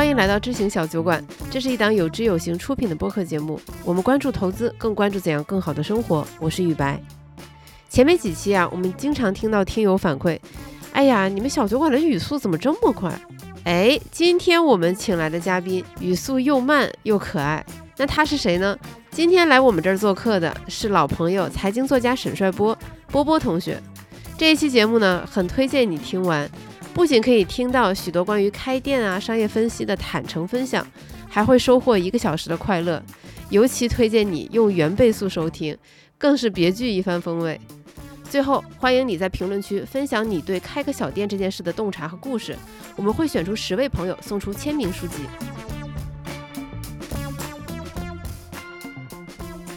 欢迎来到知行小酒馆，这是一档有知有行出品的播客节目。我们关注投资，更关注怎样更好的生活。我是雨白。前面几期啊，我们经常听到听友反馈，哎呀，你们小酒馆的语速怎么这么快？哎，今天我们请来的嘉宾语速又慢又可爱，那他是谁呢？今天来我们这儿做客的是老朋友财经作家沈帅波波波同学。这一期节目呢，很推荐你听完。不仅可以听到许多关于开店啊、商业分析的坦诚分享，还会收获一个小时的快乐。尤其推荐你用原倍速收听，更是别具一番风味。最后，欢迎你在评论区分享你对开个小店这件事的洞察和故事，我们会选出十位朋友送出签名书籍。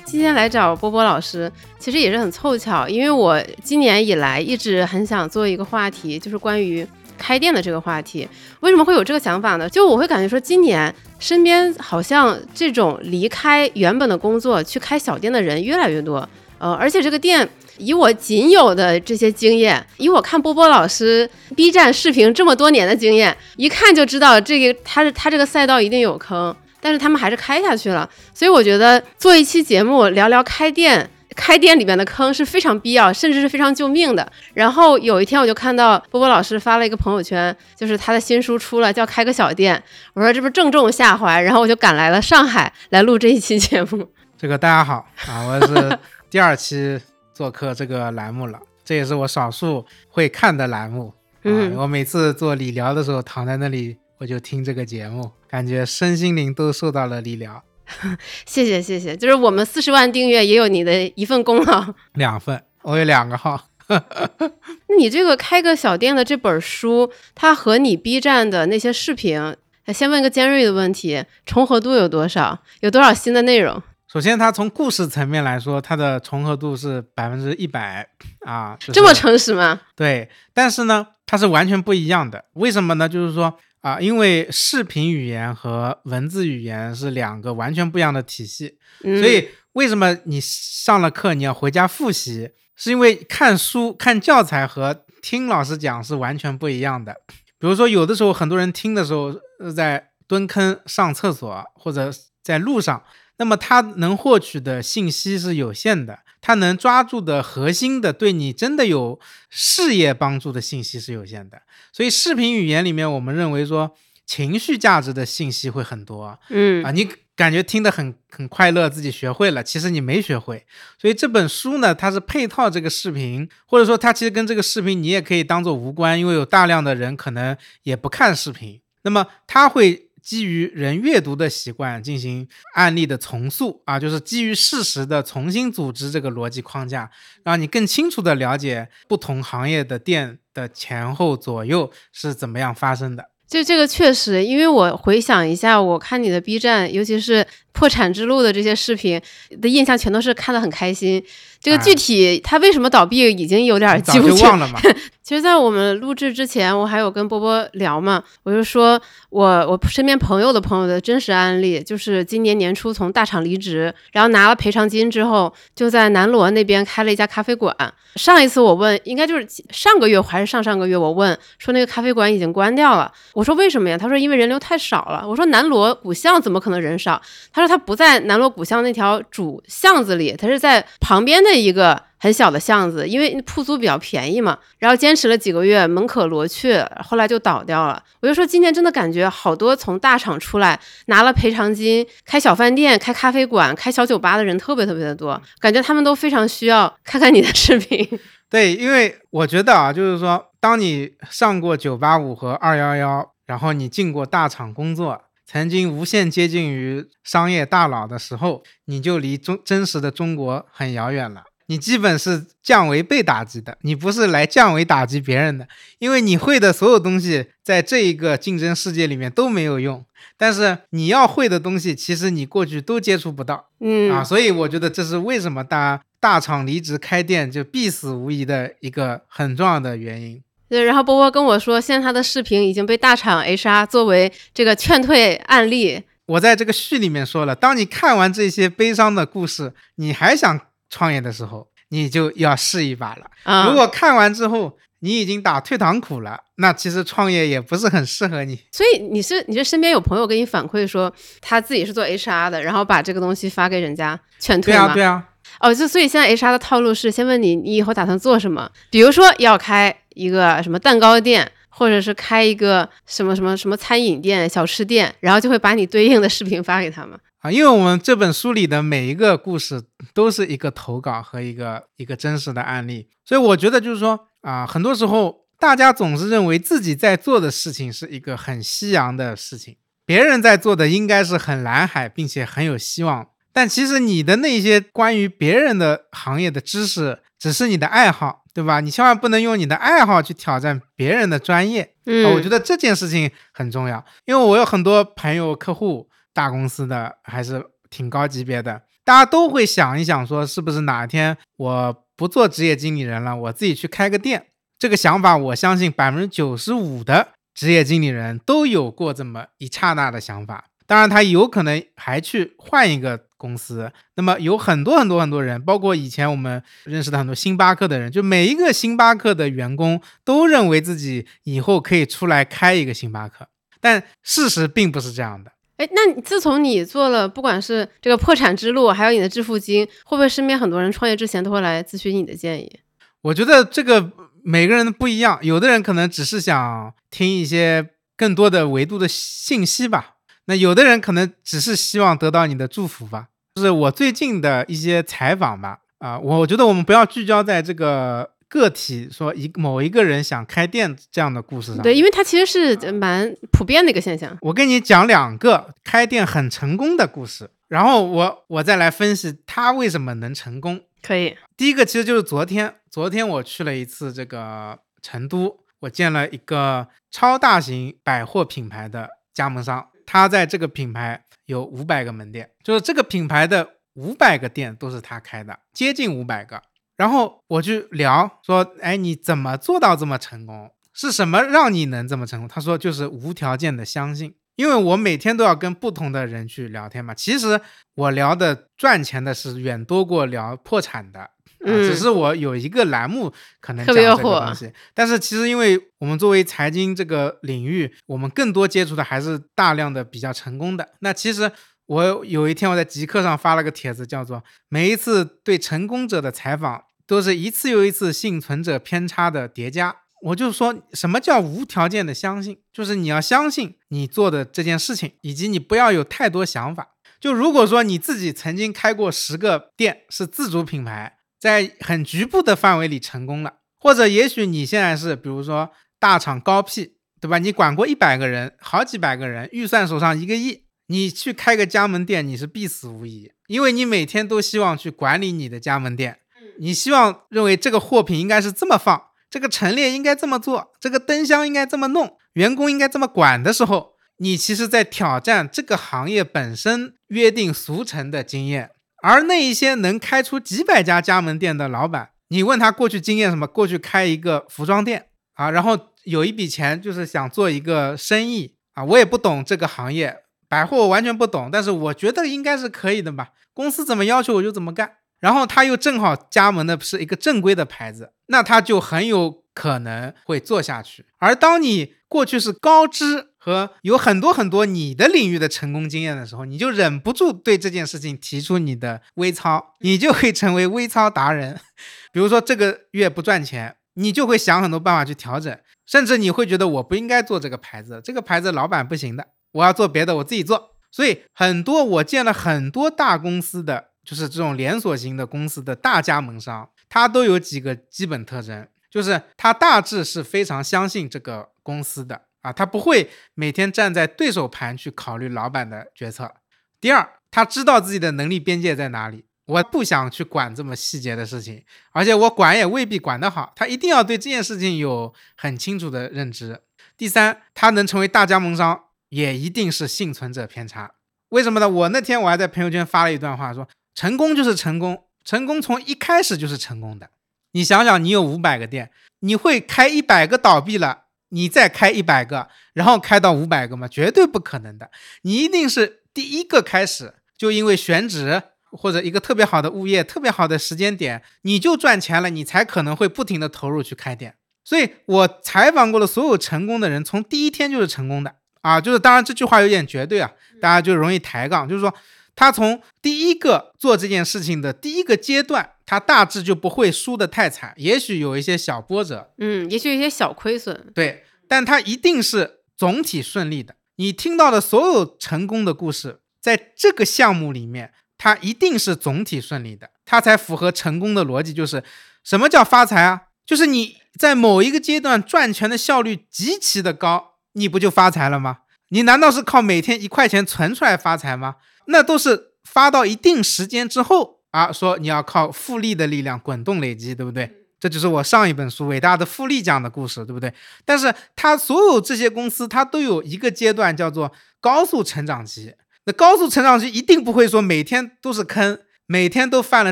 今天来找波波老师，其实也是很凑巧，因为我今年以来一直很想做一个话题，就是关于。开店的这个话题，为什么会有这个想法呢？就我会感觉说，今年身边好像这种离开原本的工作去开小店的人越来越多，呃，而且这个店以我仅有的这些经验，以我看波波老师 B 站视频这么多年的经验，一看就知道这个他是他这个赛道一定有坑，但是他们还是开下去了，所以我觉得做一期节目聊聊开店。开店里面的坑是非常必要，甚至是非常救命的。然后有一天我就看到波波老师发了一个朋友圈，就是他的新书出了，叫《开个小店》。我说这不正中下怀，然后我就赶来了上海来录这一期节目。这个大家好啊，我是第二期做客这个栏目了，这也是我少数会看的栏目。嗯，我每次做理疗的时候躺在那里，我就听这个节目，感觉身心灵都受到了理疗。谢谢谢谢，就是我们四十万订阅也有你的一份功劳，两份，我有两个号。那你这个开个小店的这本书，它和你 B 站的那些视频，先问个尖锐的问题，重合度有多少？有多少新的内容？首先，它从故事层面来说，它的重合度是百分之一百啊，这么诚实吗？对，但是呢，它是完全不一样的。为什么呢？就是说。啊，因为视频语言和文字语言是两个完全不一样的体系，所以为什么你上了课你要回家复习？是因为看书看教材和听老师讲是完全不一样的。比如说，有的时候很多人听的时候在蹲坑上厕所或者在路上，那么他能获取的信息是有限的。他能抓住的核心的，对你真的有事业帮助的信息是有限的，所以视频语言里面，我们认为说情绪价值的信息会很多。嗯啊，你感觉听得很很快乐，自己学会了，其实你没学会。所以这本书呢，它是配套这个视频，或者说它其实跟这个视频你也可以当做无关，因为有大量的人可能也不看视频，那么它会。基于人阅读的习惯进行案例的重塑啊，就是基于事实的重新组织这个逻辑框架，让你更清楚的了解不同行业的店的前后左右是怎么样发生的。就这个确实，因为我回想一下，我看你的 B 站，尤其是破产之路的这些视频的印象，全都是看得很开心。这个具体他为什么倒闭，已经有点记不清了嘛。其实，在我们录制之前，我还有跟波波聊嘛，我就说我我身边朋友的朋友的真实案例，就是今年年初从大厂离职，然后拿了赔偿金之后，就在南锣那边开了一家咖啡馆。上一次我问，应该就是上个月还是上上个月，我问说那个咖啡馆已经关掉了。我说为什么呀？他说因为人流太少了。我说南锣鼓巷怎么可能人少？他说他不在南锣鼓巷那条主巷子里，他是在旁边的。一个很小的巷子，因为铺租比较便宜嘛，然后坚持了几个月，门可罗雀，后来就倒掉了。我就说今年真的感觉好多从大厂出来拿了赔偿金开小饭店、开咖啡馆、开小酒吧的人特别特别的多，感觉他们都非常需要看看你的视频。对，因为我觉得啊，就是说，当你上过九八五和二幺幺，然后你进过大厂工作。曾经无限接近于商业大佬的时候，你就离中真实的中国很遥远了。你基本是降维被打击的，你不是来降维打击别人的，因为你会的所有东西在这一个竞争世界里面都没有用。但是你要会的东西，其实你过去都接触不到，嗯啊，所以我觉得这是为什么大大厂离职开店就必死无疑的一个很重要的原因。对，然后波波跟我说，现在他的视频已经被大厂 HR 作为这个劝退案例。我在这个序里面说了，当你看完这些悲伤的故事，你还想创业的时候，你就要试一把了。如果看完之后你已经打退堂鼓了，那其实创业也不是很适合你。所以你是你是身边有朋友给你反馈说他自己是做 HR 的，然后把这个东西发给人家劝退吗？对啊，对啊。哦，就所以现在 HR 的套路是先问你你以后打算做什么，比如说要开一个什么蛋糕店，或者是开一个什么什么什么餐饮店、小吃店，然后就会把你对应的视频发给他们。啊，因为我们这本书里的每一个故事都是一个投稿和一个一个真实的案例，所以我觉得就是说啊，很多时候大家总是认为自己在做的事情是一个很夕阳的事情，别人在做的应该是很蓝海，并且很有希望。但其实你的那些关于别人的行业的知识，只是你的爱好，对吧？你千万不能用你的爱好去挑战别人的专业。嗯，我觉得这件事情很重要，因为我有很多朋友客户。大公司的还是挺高级别的，大家都会想一想，说是不是哪天我不做职业经理人了，我自己去开个店。这个想法，我相信百分之九十五的职业经理人都有过这么一刹那的想法。当然，他有可能还去换一个公司。那么，有很多很多很多人，包括以前我们认识的很多星巴克的人，就每一个星巴克的员工都认为自己以后可以出来开一个星巴克，但事实并不是这样的。哎，那自从你做了，不管是这个破产之路，还有你的致富经，会不会身边很多人创业之前都会来咨询你的建议？我觉得这个每个人不一样，有的人可能只是想听一些更多的维度的信息吧，那有的人可能只是希望得到你的祝福吧。就是我最近的一些采访吧，啊，我觉得我们不要聚焦在这个。个体说一某一个人想开店这样的故事上，对，因为它其实是蛮普遍的一个现象。我跟你讲两个开店很成功的故事，然后我我再来分析他为什么能成功。可以，第一个其实就是昨天，昨天我去了一次这个成都，我见了一个超大型百货品牌的加盟商，他在这个品牌有五百个门店，就是这个品牌的五百个店都是他开的，接近五百个。然后我去聊说，哎，你怎么做到这么成功？是什么让你能这么成功？他说就是无条件的相信，因为我每天都要跟不同的人去聊天嘛。其实我聊的赚钱的是远多过聊破产的，嗯，只是我有一个栏目可能讲这个东西。但是其实因为我们作为财经这个领域，我们更多接触的还是大量的比较成功的。那其实。我有一天我在极客上发了个帖子，叫做“每一次对成功者的采访都是一次又一次幸存者偏差的叠加”。我就说什么叫无条件的相信，就是你要相信你做的这件事情，以及你不要有太多想法。就如果说你自己曾经开过十个店，是自主品牌，在很局部的范围里成功了，或者也许你现在是比如说大厂高 P，对吧？你管过一百个人，好几百个人，预算手上一个亿。你去开个加盟店，你是必死无疑，因为你每天都希望去管理你的加盟店，你希望认为这个货品应该是这么放，这个陈列应该这么做，这个灯箱应该这么弄，员工应该这么管的时候，你其实在挑战这个行业本身约定俗成的经验。而那一些能开出几百家加盟店的老板，你问他过去经验什么？过去开一个服装店啊，然后有一笔钱就是想做一个生意啊，我也不懂这个行业。百货我完全不懂，但是我觉得应该是可以的吧。公司怎么要求我就怎么干。然后他又正好加盟的是一个正规的牌子，那他就很有可能会做下去。而当你过去是高知和有很多很多你的领域的成功经验的时候，你就忍不住对这件事情提出你的微操，你就会成为微操达人。比如说这个月不赚钱，你就会想很多办法去调整，甚至你会觉得我不应该做这个牌子，这个牌子老板不行的。我要做别的，我自己做。所以很多我见了很多大公司的，就是这种连锁型的公司的大加盟商，他都有几个基本特征，就是他大致是非常相信这个公司的啊，他不会每天站在对手盘去考虑老板的决策。第二，他知道自己的能力边界在哪里，我不想去管这么细节的事情，而且我管也未必管得好，他一定要对这件事情有很清楚的认知。第三，他能成为大加盟商。也一定是幸存者偏差，为什么呢？我那天我还在朋友圈发了一段话，说成功就是成功，成功从一开始就是成功的。你想想，你有五百个店，你会开一百个倒闭了，你再开一百个，然后开到五百个吗？绝对不可能的。你一定是第一个开始，就因为选址或者一个特别好的物业、特别好的时间点，你就赚钱了，你才可能会不停的投入去开店。所以我采访过的所有成功的人，从第一天就是成功的啊，就是当然这句话有点绝对啊，大家就容易抬杠，就是说他从第一个做这件事情的第一个阶段，他大致就不会输得太惨，也许有一些小波折，嗯，也许有一些小亏损，对，但他一定是总体顺利的。你听到的所有成功的故事，在这个项目里面，它一定是总体顺利的，它才符合成功的逻辑。就是什么叫发财啊？就是你在某一个阶段赚钱的效率极其的高，你不就发财了吗？你难道是靠每天一块钱存出来发财吗？那都是发到一定时间之后啊，说你要靠复利的力量滚动累积，对不对？这就是我上一本书《伟大的复利》讲的故事，对不对？但是它所有这些公司，它都有一个阶段叫做高速成长期。那高速成长期一定不会说每天都是坑，每天都犯了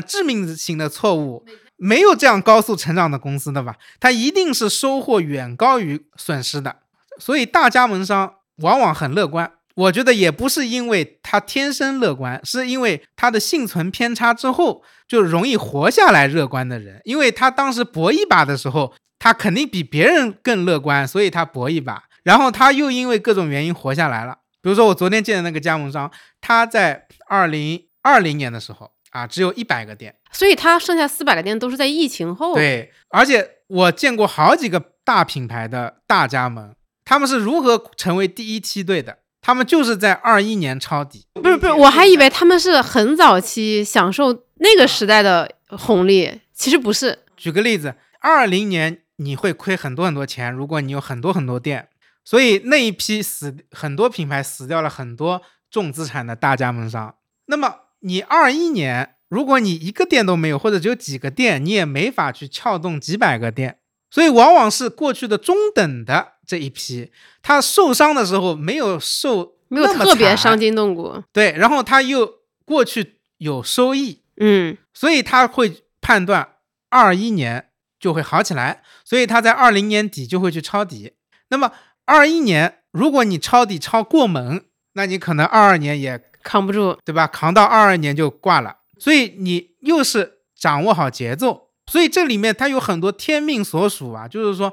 致命性的错误，没有这样高速成长的公司的吧？它一定是收获远高于损失的。所以大加盟商往往很乐观。我觉得也不是因为他天生乐观，是因为他的幸存偏差之后就容易活下来。乐观的人，因为他当时搏一把的时候，他肯定比别人更乐观，所以他搏一把，然后他又因为各种原因活下来了。比如说我昨天见的那个加盟商，他在二零二零年的时候啊，只有一百个店，所以他剩下四百个店都是在疫情后。对，而且我见过好几个大品牌的大加盟，他们是如何成为第一梯队的。他们就是在二一年抄底，不是不是，我还以为他们是很早期享受那个时代的红利，其实不是。举个例子，二零年你会亏很多很多钱，如果你有很多很多店，所以那一批死很多品牌死掉了很多重资产的大加盟商。那么你二一年，如果你一个店都没有，或者只有几个店，你也没法去撬动几百个店，所以往往是过去的中等的。这一批，他受伤的时候没有受，没有特别伤筋动骨，对，然后他又过去有收益，嗯，所以他会判断二一年就会好起来，所以他在二零年底就会去抄底。那么二一年如果你抄底抄过猛，那你可能二二年也扛不住，对吧？扛到二二年就挂了。所以你又是掌握好节奏，所以这里面它有很多天命所属啊，就是说。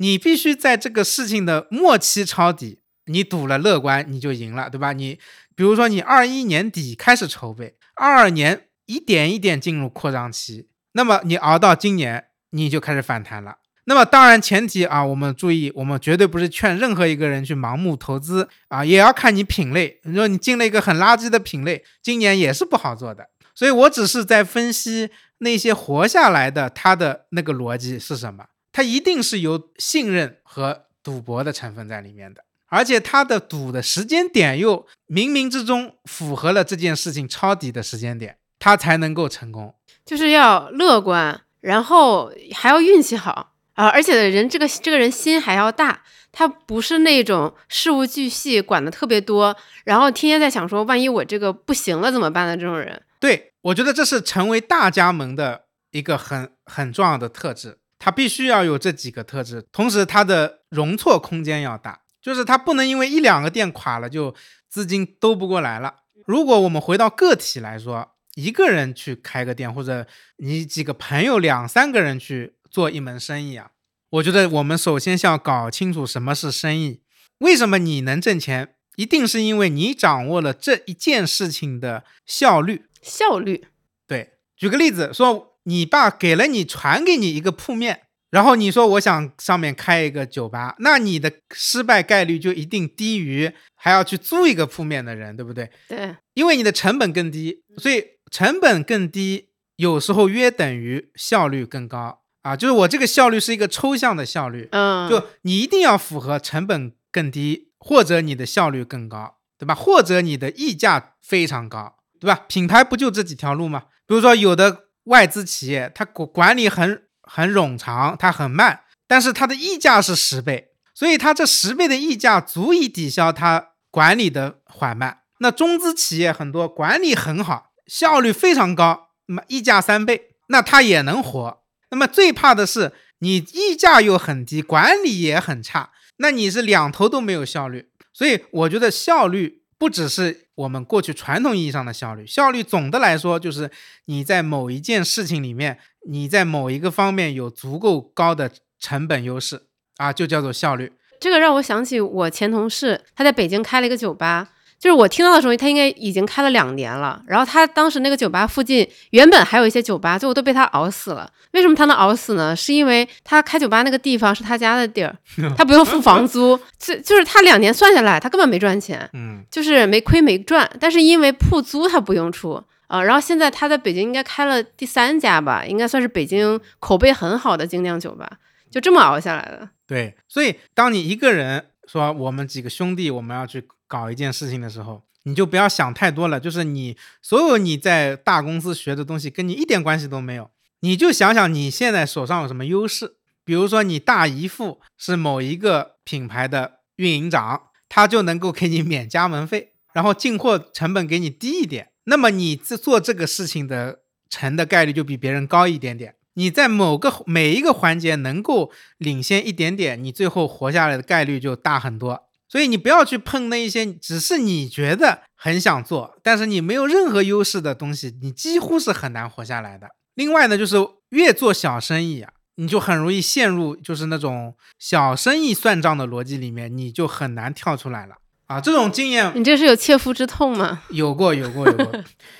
你必须在这个事情的末期抄底，你赌了乐观，你就赢了，对吧？你比如说，你二一年底开始筹备，二二年一点一点进入扩张期，那么你熬到今年，你就开始反弹了。那么当然前提啊，我们注意，我们绝对不是劝任何一个人去盲目投资啊，也要看你品类。你说你进了一个很垃圾的品类，今年也是不好做的。所以我只是在分析那些活下来的，他的那个逻辑是什么。他一定是有信任和赌博的成分在里面的，而且他的赌的时间点又冥冥之中符合了这件事情抄底的时间点，他才能够成功。就是要乐观，然后还要运气好啊！而且人这个这个人心还要大，他不是那种事无巨细管的特别多，然后天天在想说万一我这个不行了怎么办的这种人。对我觉得这是成为大加盟的一个很很重要的特质。它必须要有这几个特质，同时它的容错空间要大，就是它不能因为一两个店垮了就资金兜不过来了。如果我们回到个体来说，一个人去开个店，或者你几个朋友两三个人去做一门生意啊，我觉得我们首先先要搞清楚什么是生意。为什么你能挣钱？一定是因为你掌握了这一件事情的效率。效率，对。举个例子说。你爸给了你传给你一个铺面，然后你说我想上面开一个酒吧，那你的失败概率就一定低于还要去租一个铺面的人，对不对？对，因为你的成本更低，所以成本更低有时候约等于效率更高啊。就是我这个效率是一个抽象的效率，嗯，就你一定要符合成本更低，或者你的效率更高，对吧？或者你的溢价非常高，对吧？品牌不就这几条路吗？比如说有的。外资企业它管管理很很冗长，它很慢，但是它的溢价是十倍，所以它这十倍的溢价足以抵消它管理的缓慢。那中资企业很多管理很好，效率非常高，那么溢价三倍，那它也能活。那么最怕的是你溢价又很低，管理也很差，那你是两头都没有效率。所以我觉得效率。不只是我们过去传统意义上的效率，效率总的来说就是你在某一件事情里面，你在某一个方面有足够高的成本优势啊，就叫做效率。这个让我想起我前同事，他在北京开了一个酒吧。就是我听到的时候，他应该已经开了两年了。然后他当时那个酒吧附近原本还有一些酒吧，最后都被他熬死了。为什么他能熬死呢？是因为他开酒吧那个地方是他家的地儿，他不用付房租。就就是他两年算下来，他根本没赚钱，嗯，就是没亏没赚。但是因为铺租他不用出啊。然后现在他在北京应该开了第三家吧，应该算是北京口碑很好的精酿酒吧。就这么熬下来的。对，所以当你一个人说我们几个兄弟我们要去。搞一件事情的时候，你就不要想太多了。就是你所有你在大公司学的东西，跟你一点关系都没有。你就想想你现在手上有什么优势。比如说，你大姨父是某一个品牌的运营长，他就能够给你免加盟费，然后进货成本给你低一点。那么你做做这个事情的成的概率就比别人高一点点。你在某个每一个环节能够领先一点点，你最后活下来的概率就大很多。所以你不要去碰那一些只是你觉得很想做，但是你没有任何优势的东西，你几乎是很难活下来的。另外呢，就是越做小生意啊，你就很容易陷入就是那种小生意算账的逻辑里面，你就很难跳出来了啊。这种经验，你这是有切肤之痛吗？有过，有过，有过。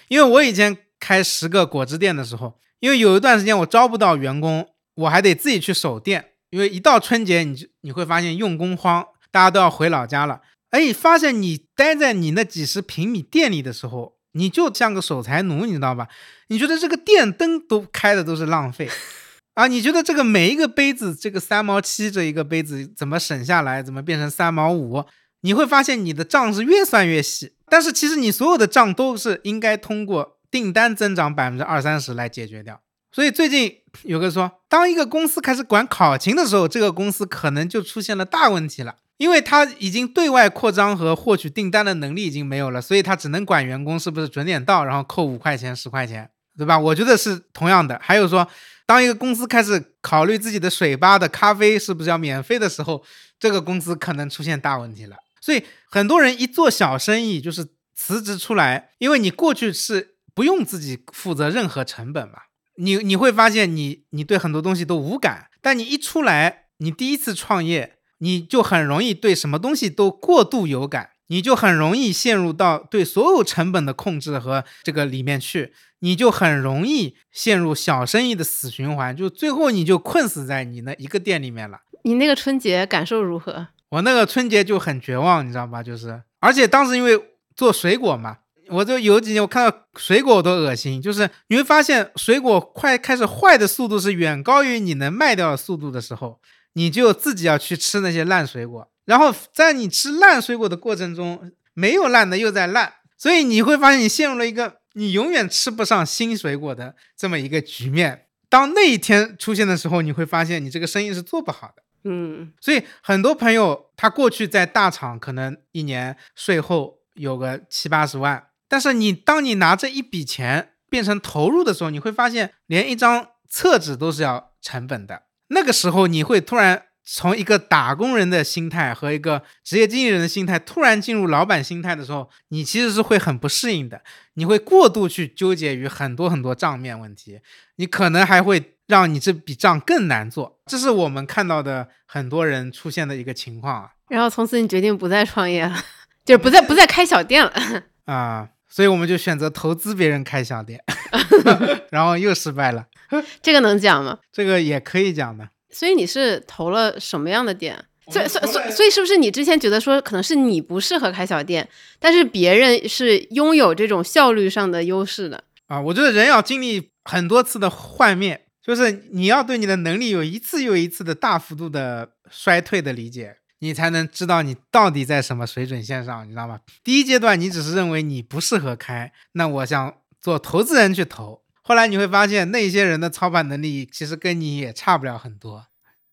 因为我以前开十个果汁店的时候，因为有一段时间我招不到员工，我还得自己去守店，因为一到春节，你就你会发现用工荒。大家都要回老家了，哎，发现你待在你那几十平米店里的时候，你就像个守财奴，你知道吧？你觉得这个电灯都开的都是浪费 啊？你觉得这个每一个杯子，这个三毛七这一个杯子怎么省下来，怎么变成三毛五？你会发现你的账是越算越细，但是其实你所有的账都是应该通过订单增长百分之二三十来解决掉。所以最近有个说，当一个公司开始管考勤的时候，这个公司可能就出现了大问题了。因为他已经对外扩张和获取订单的能力已经没有了，所以他只能管员工是不是准点到，然后扣五块钱、十块钱，对吧？我觉得是同样的。还有说，当一个公司开始考虑自己的水吧的咖啡是不是要免费的时候，这个公司可能出现大问题了。所以很多人一做小生意就是辞职出来，因为你过去是不用自己负责任何成本嘛，你你会发现你你对很多东西都无感，但你一出来，你第一次创业。你就很容易对什么东西都过度有感，你就很容易陷入到对所有成本的控制和这个里面去，你就很容易陷入小生意的死循环，就最后你就困死在你那一个店里面了。你那个春节感受如何？我那个春节就很绝望，你知道吧？就是，而且当时因为做水果嘛，我就有几年我看到水果我都恶心，就是你会发现水果快开始坏的速度是远高于你能卖掉的速度的时候。你就自己要去吃那些烂水果，然后在你吃烂水果的过程中，没有烂的又在烂，所以你会发现你陷入了一个你永远吃不上新水果的这么一个局面。当那一天出现的时候，你会发现你这个生意是做不好的。嗯，所以很多朋友他过去在大厂可能一年税后有个七八十万，但是你当你拿这一笔钱变成投入的时候，你会发现连一张厕纸都是要成本的。那个时候，你会突然从一个打工人的心态和一个职业经理人的心态，突然进入老板心态的时候，你其实是会很不适应的。你会过度去纠结于很多很多账面问题，你可能还会让你这笔账更难做。这是我们看到的很多人出现的一个情况啊。然后从此你决定不再创业了，就是不再不再开小店了 啊。所以我们就选择投资别人开小店，然后又失败了。这个能讲吗？这个也可以讲的。所以你是投了什么样的店？所以所所所以是不是你之前觉得说可能是你不适合开小店，但是别人是拥有这种效率上的优势的啊？我觉得人要经历很多次的幻灭，就是你要对你的能力有一次又一次的大幅度的衰退的理解。你才能知道你到底在什么水准线上，你知道吗？第一阶段你只是认为你不适合开，那我想做投资人去投。后来你会发现那些人的操盘能力其实跟你也差不了很多。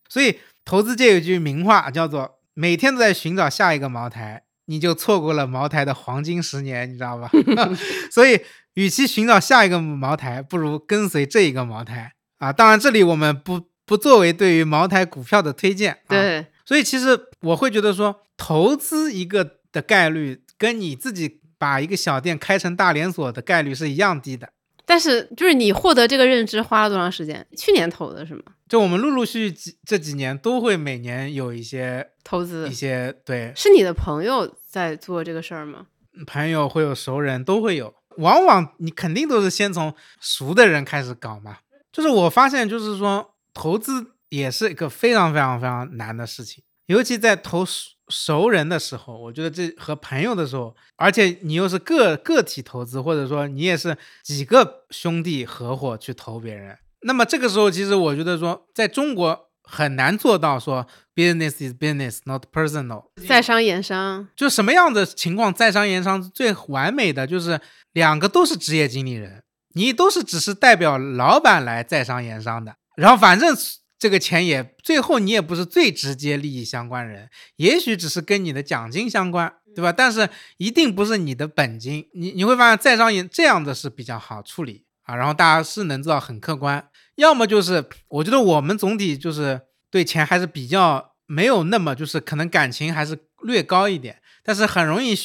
所以投资界有句名话叫做“每天都在寻找下一个茅台”，你就错过了茅台的黄金十年，你知道吧？所以与其寻找下一个茅台，不如跟随这一个茅台啊！当然，这里我们不不作为对于茅台股票的推荐。对。所以其实我会觉得说，投资一个的概率跟你自己把一个小店开成大连锁的概率是一样低的。但是就是你获得这个认知花了多长时间？去年投的是吗？就我们陆陆续续几这几年都会每年有一些投资一些对是你的朋友在做这个事儿吗？朋友会有熟人都会有，往往你肯定都是先从熟的人开始搞嘛。就是我发现，就是说投资也是一个非常非常非常难的事情，尤其在投熟熟人的时候，我觉得这和朋友的时候，而且你又是个个体投资，或者说你也是几个兄弟合伙去投别人。那么这个时候，其实我觉得说，在中国很难做到说 business is business not personal，在商言商，就什么样的情况在商言商最完美的就是两个都是职业经理人，你都是只是代表老板来在商言商的，然后反正这个钱也最后你也不是最直接利益相关人，也许只是跟你的奖金相关，对吧？但是一定不是你的本金，你你会发现在商言这样的是比较好处理啊，然后大家是能做到很客观。要么就是，我觉得我们总体就是对钱还是比较没有那么，就是可能感情还是略高一点，但是很容易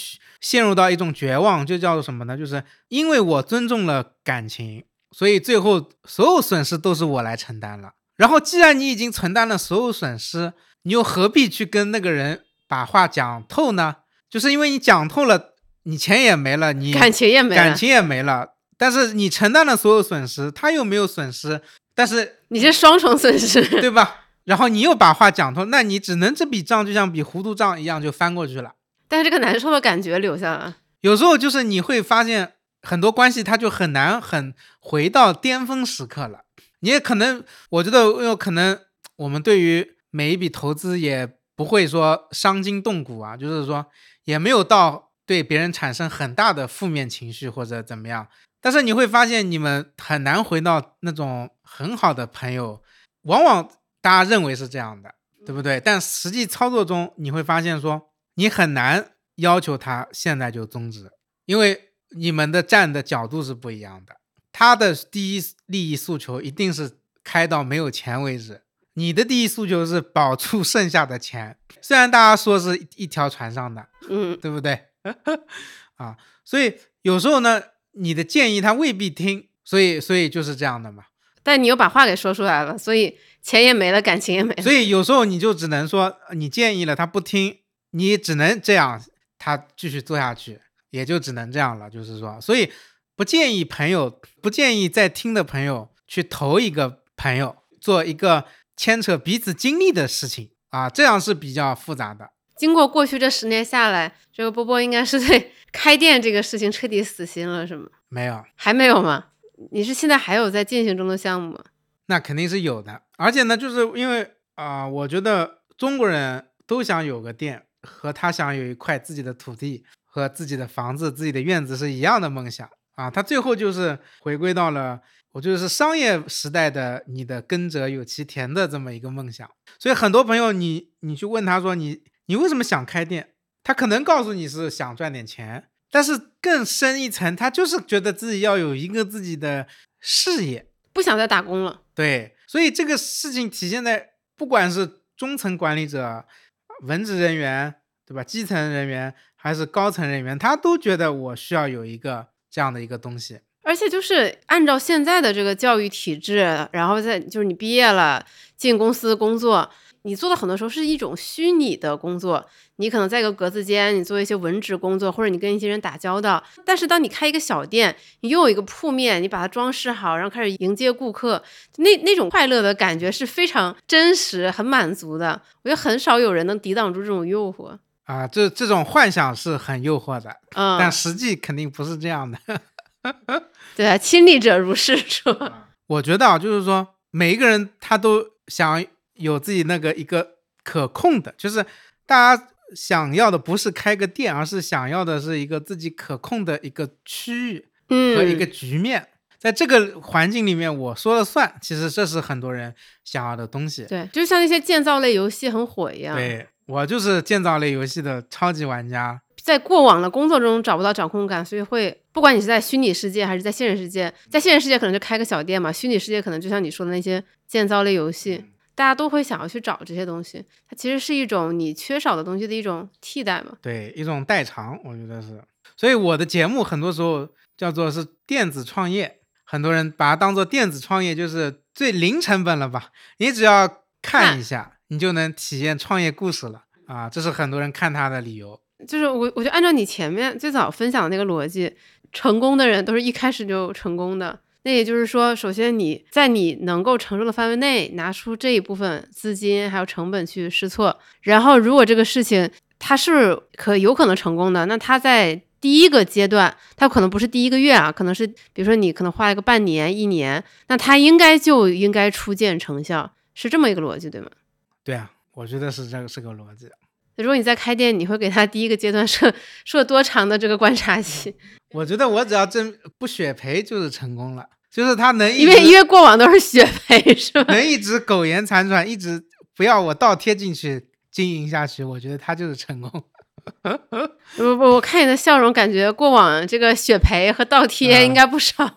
陷入到一种绝望，就叫做什么呢？就是因为我尊重了感情，所以最后所有损失都是我来承担了。然后既然你已经承担了所有损失，你又何必去跟那个人把话讲透呢？就是因为你讲透了，你钱也没了，你感情也没了，感情也没了，但是你承担了所有损失，他又没有损失。但是你是双重损失，对吧？然后你又把话讲透，那你只能这笔账就像笔糊涂账一样就翻过去了。但是这个难受的感觉留下了。有时候就是你会发现很多关系它就很难很回到巅峰时刻了。你也可能，我觉得有可能我们对于每一笔投资也不会说伤筋动骨啊，就是说也没有到对别人产生很大的负面情绪或者怎么样。但是你会发现，你们很难回到那种很好的朋友，往往大家认为是这样的，对不对？但实际操作中，你会发现说，你很难要求他现在就终止，因为你们的站的角度是不一样的。他的第一利益诉求一定是开到没有钱为止，你的第一诉求是保住剩下的钱。虽然大家说是一条船上的，嗯，对不对？啊，所以有时候呢。你的建议他未必听，所以所以就是这样的嘛。但你又把话给说出来了，所以钱也没了，感情也没了。所以有时候你就只能说，你建议了他不听，你只能这样，他继续做下去，也就只能这样了。就是说，所以不建议朋友，不建议在听的朋友去投一个朋友，做一个牵扯彼此经历的事情啊，这样是比较复杂的。经过过去这十年下来，这个波波应该是对 开店这个事情彻底死心了，是吗？没有，还没有吗？你是现在还有在进行中的项目吗？那肯定是有的，而且呢，就是因为啊，我觉得中国人都想有个店，和他想有一块自己的土地和自己的房子、自己的院子是一样的梦想啊。他最后就是回归到了，我觉得是商业时代的你的耕者有其田的这么一个梦想。所以很多朋友，你你去问他说你。你为什么想开店？他可能告诉你是想赚点钱，但是更深一层，他就是觉得自己要有一个自己的事业，不想再打工了。对，所以这个事情体现在不管是中层管理者、文职人员，对吧？基层人员还是高层人员，他都觉得我需要有一个这样的一个东西。而且就是按照现在的这个教育体制，然后再就是你毕业了进公司工作。你做的很多时候是一种虚拟的工作，你可能在一个格子间，你做一些文职工作，或者你跟一些人打交道。但是当你开一个小店，你又有一个铺面，你把它装饰好，然后开始迎接顾客，那那种快乐的感觉是非常真实、很满足的。我觉得很少有人能抵挡住这种诱惑啊，这这种幻想是很诱惑的，嗯，但实际肯定不是这样的。对啊，亲历者如是说。我觉得啊，就是说每一个人他都想。有自己那个一个可控的，就是大家想要的不是开个店，而是想要的是一个自己可控的一个区域和一个局面，在这个环境里面我说了算。其实这是很多人想要的东西。对，就像那些建造类游戏很火一样。对我就是建造类游戏的超级玩家，在过往的工作中找不到掌控感，所以会不管你是在虚拟世界还是在现实世界，在现实世界可能就开个小店嘛，虚拟世界可能就像你说的那些建造类游戏。大家都会想要去找这些东西，它其实是一种你缺少的东西的一种替代嘛？对，一种代偿，我觉得是。所以我的节目很多时候叫做是电子创业，很多人把它当做电子创业，就是最零成本了吧？你只要看一下，你就能体验创业故事了啊！这是很多人看他的理由。就是我，我就按照你前面最早分享的那个逻辑，成功的人都是一开始就成功的。那也就是说，首先你在你能够承受的范围内拿出这一部分资金还有成本去试错，然后如果这个事情它是可有可能成功的，那它在第一个阶段，它可能不是第一个月啊，可能是比如说你可能花一个半年一年，那它应该就应该初见成效，是这么一个逻辑，对吗？对啊，我觉得是这个是个逻辑。如果你在开店，你会给他第一个阶段设设多长的这个观察期？我觉得我只要真不血赔就是成功了，就是他能因为因为过往都是血赔是吧？能一直苟延残喘，一直不要我倒贴进去经营下去，我觉得他就是成功。不不，我看你的笑容，感觉过往这个血赔和倒贴应该不少。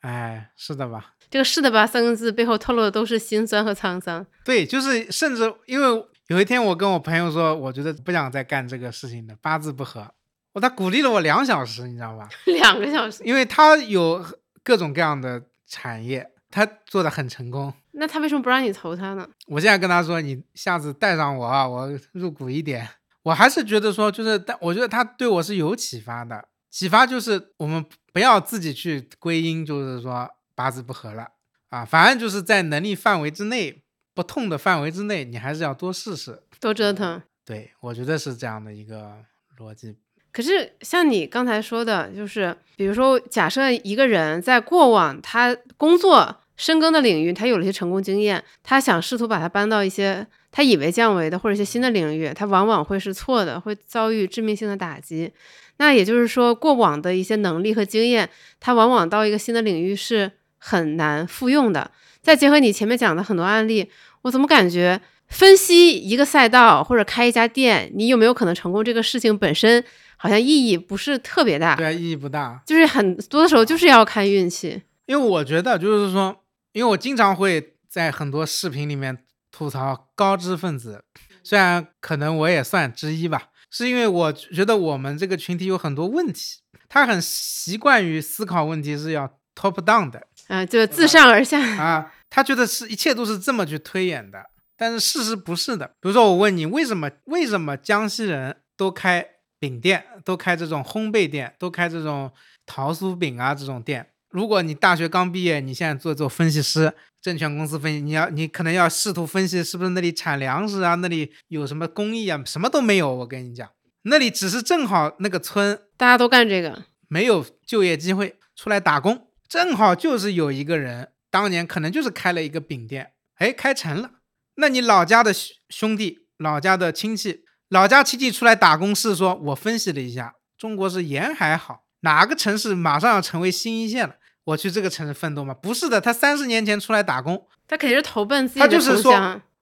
哎，是的吧？这个“是的吧”三个字背后透露的都是心酸和沧桑。对，就是甚至因为。有一天，我跟我朋友说，我觉得不想再干这个事情了，八字不合。我他鼓励了我两小时，你知道吧？两个小时，因为他有各种各样的产业，他做的很成功。那他为什么不让你投他呢？我现在跟他说，你下次带上我啊，我入股一点。我还是觉得说，就是但我觉得他对我是有启发的。启发就是我们不要自己去归因，就是说八字不合了啊，反正就是在能力范围之内。不痛的范围之内，你还是要多试试，多折腾。对，我觉得是这样的一个逻辑。可是像你刚才说的，就是比如说，假设一个人在过往他工作深耕的领域，他有了一些成功经验，他想试图把它搬到一些他以为降维的或者一些新的领域，他往往会是错的，会遭遇致命性的打击。那也就是说，过往的一些能力和经验，他往往到一个新的领域是很难复用的。再结合你前面讲的很多案例。我怎么感觉分析一个赛道或者开一家店，你有没有可能成功？这个事情本身好像意义不是特别大。对，意义不大，就是很多的时候就是要看运气。因为我觉得就是说，因为我经常会在很多视频里面吐槽高知分子，虽然可能我也算之一吧，是因为我觉得我们这个群体有很多问题，他很习惯于思考问题是要 top down 的，啊，就自上而下啊。他觉得是一切都是这么去推演的，但是事实不是的。比如说，我问你，为什么为什么江西人都开饼店，都开这种烘焙店，都开这种桃酥饼啊这种店？如果你大学刚毕业，你现在做做分析师，证券公司分析，你要你可能要试图分析是不是那里产粮食啊，那里有什么工艺啊，什么都没有。我跟你讲，那里只是正好那个村大家都干这个，没有就业机会，出来打工，正好就是有一个人。当年可能就是开了一个饼店，哎，开成了。那你老家的兄弟、老家的亲戚、老家亲戚出来打工是说，我分析了一下，中国是沿海好，哪个城市马上要成为新一线了？我去这个城市奋斗吗？不是的，他三十年前出来打工，他肯定是投奔自己的他就是说，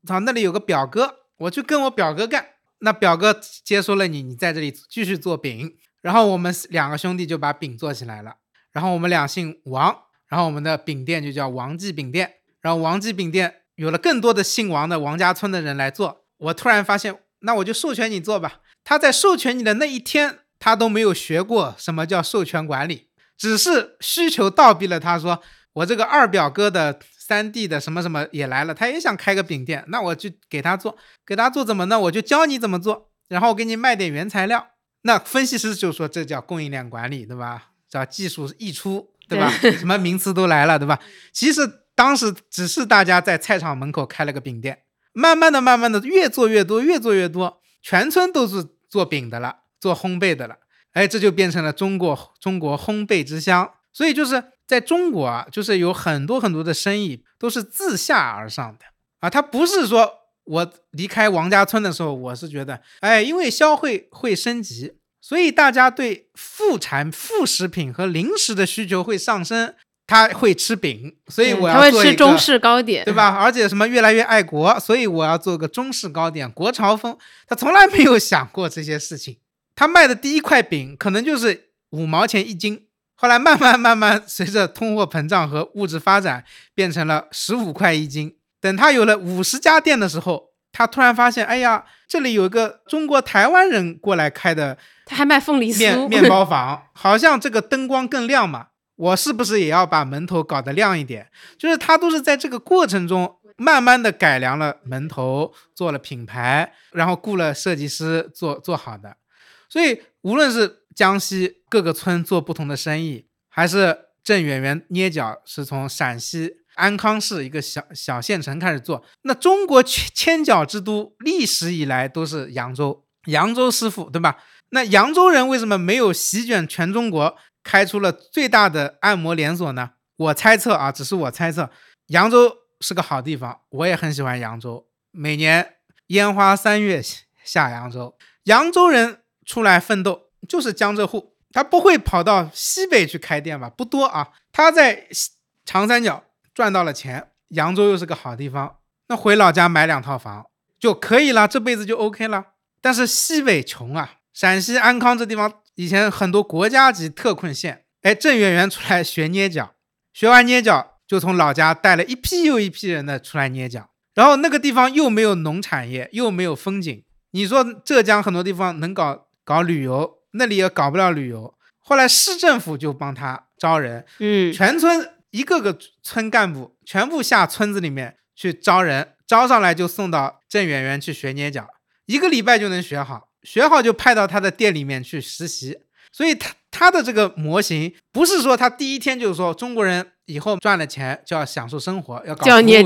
操，那里有个表哥，我去跟我表哥干。那表哥接收了你，你在这里继续做饼，然后我们两个兄弟就把饼做起来了。然后我们俩姓王。然后我们的饼店就叫王记饼店，然后王记饼店有了更多的姓王的王家村的人来做。我突然发现，那我就授权你做吧。他在授权你的那一天，他都没有学过什么叫授权管理，只是需求倒逼了他说，我这个二表哥的三弟的什么什么也来了，他也想开个饼店，那我就给他做，给他做怎么呢？我就教你怎么做，然后我给你卖点原材料。那分析师就说这叫供应链管理，对吧？叫技术溢出。对吧？什么名词都来了，对吧？其实当时只是大家在菜场门口开了个饼店，慢慢的、慢慢的，越做越多，越做越多，全村都是做饼的了，做烘焙的了。哎，这就变成了中国中国烘焙之乡。所以就是在中国啊，就是有很多很多的生意都是自下而上的啊，它不是说我离开王家村的时候，我是觉得，哎，因为消费会升级。所以大家对副产副食品和零食的需求会上升，他会吃饼，所以我要做一个中式糕点，对吧？而且什么越来越爱国，所以我要做个中式糕点，国潮风。他从来没有想过这些事情。他卖的第一块饼可能就是五毛钱一斤，后来慢慢慢慢随着通货膨胀和物质发展，变成了十五块一斤。等他有了五十家店的时候，他突然发现，哎呀，这里有一个中国台湾人过来开的。他还卖凤梨酥面面包 房，好像这个灯光更亮嘛。我是不是也要把门头搞得亮一点？就是他都是在这个过程中慢慢的改良了门头，做了品牌，然后雇了设计师做做好的。所以无论是江西各个村做不同的生意，还是郑远远捏脚是从陕西安康市一个小小县城开始做，那中国千千脚之都历史以来都是扬州，扬州师傅对吧？那扬州人为什么没有席卷全中国，开出了最大的按摩连锁呢？我猜测啊，只是我猜测，扬州是个好地方，我也很喜欢扬州，每年烟花三月下扬州，扬州人出来奋斗就是江浙沪，他不会跑到西北去开店吧？不多啊，他在长三角赚到了钱，扬州又是个好地方，那回老家买两套房就可以了，这辈子就 OK 了。但是西北穷啊。陕西安康这地方以前很多国家级特困县，哎，郑远远出来学捏脚，学完捏脚就从老家带了一批又一批人的出来捏脚，然后那个地方又没有农产业，又没有风景，你说浙江很多地方能搞搞旅游，那里也搞不了旅游。后来市政府就帮他招人，嗯，全村一个个村干部全部下村子里面去招人，招上来就送到郑远远去学捏脚，一个礼拜就能学好。学好就派到他的店里面去实习，所以他他的这个模型不是说他第一天就是说中国人以后赚了钱就要享受生活，要搞服务业，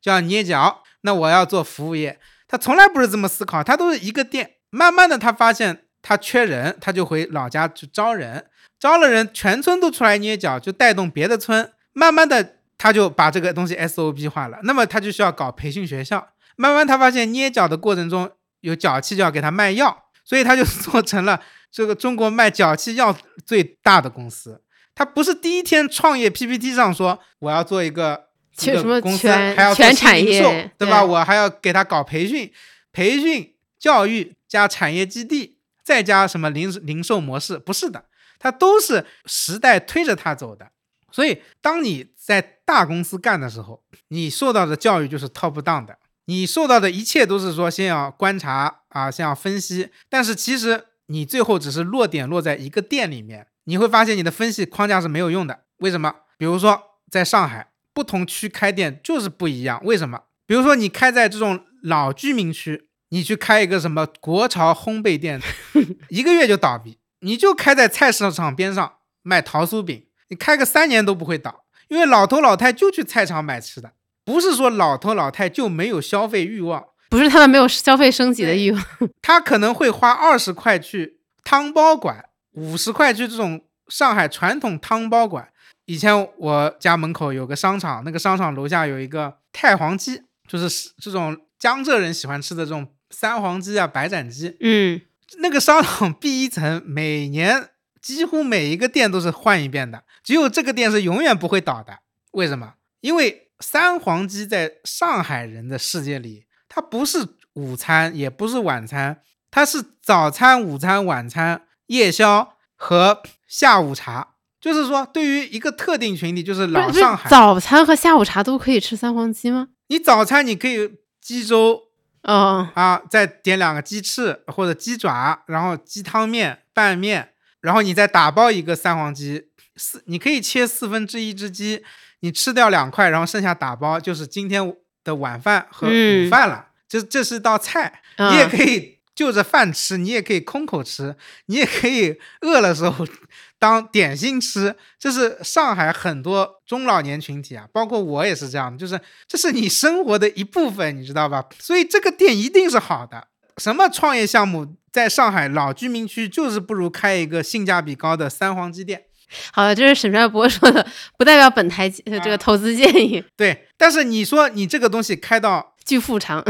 就要捏脚，那我要做服务业，他从来不是这么思考，他都是一个店，慢慢的他发现他缺人，他就回老家去招人，招了人，全村都出来捏脚，就带动别的村，慢慢的他就把这个东西 SOP 化了，那么他就需要搞培训学校，慢慢他发现捏脚的过程中。有脚气就要给他卖药，所以他就做成了这个中国卖脚气药最大的公司。他不是第一天创业，PPT 上说我要做一个这个公司，还要做产业，对吧？我还要给他搞培训、培训教育加产业基地，再加什么零零售模式？不是的，他都是时代推着它走的。所以，当你在大公司干的时候，你受到的教育就是 top down 的。你受到的一切都是说先要观察啊，先要分析，但是其实你最后只是落点落在一个店里面，你会发现你的分析框架是没有用的。为什么？比如说在上海不同区开店就是不一样。为什么？比如说你开在这种老居民区，你去开一个什么国潮烘焙店，一个月就倒闭；你就开在菜市场边上卖桃酥饼，你开个三年都不会倒，因为老头老太就去菜场买吃的。不是说老头老太就没有消费欲望，不是他们没有消费升级的欲望，他可能会花二十块去汤包馆，五十块去这种上海传统汤包馆。以前我家门口有个商场，那个商场楼下有一个太黄鸡，就是这种江浙人喜欢吃的这种三黄鸡啊、白斩鸡。嗯，那个商场 B 一层每年几乎每一个店都是换一遍的，只有这个店是永远不会倒的。为什么？因为。三黄鸡在上海人的世界里，它不是午餐，也不是晚餐，它是早餐、午餐、晚餐、夜宵和下午茶。就是说，对于一个特定群体，就是老上海，早餐和下午茶都可以吃三黄鸡吗？你早餐你可以鸡粥，哦啊，再点两个鸡翅或者鸡爪，然后鸡汤面、拌面，然后你再打包一个三黄鸡，四你可以切四分之一只鸡。你吃掉两块，然后剩下打包，就是今天的晚饭和午饭了。这这是道菜，你也可以就着饭吃，你也可以空口吃，你也可以饿了时候当点心吃。这是上海很多中老年群体啊，包括我也是这样的，就是这是你生活的一部分，你知道吧？所以这个店一定是好的。什么创业项目在上海老居民区就是不如开一个性价比高的三黄鸡店。好的，这是沈帅博说的，不代表本台这个投资建议。对，但是你说你这个东西开到巨富长，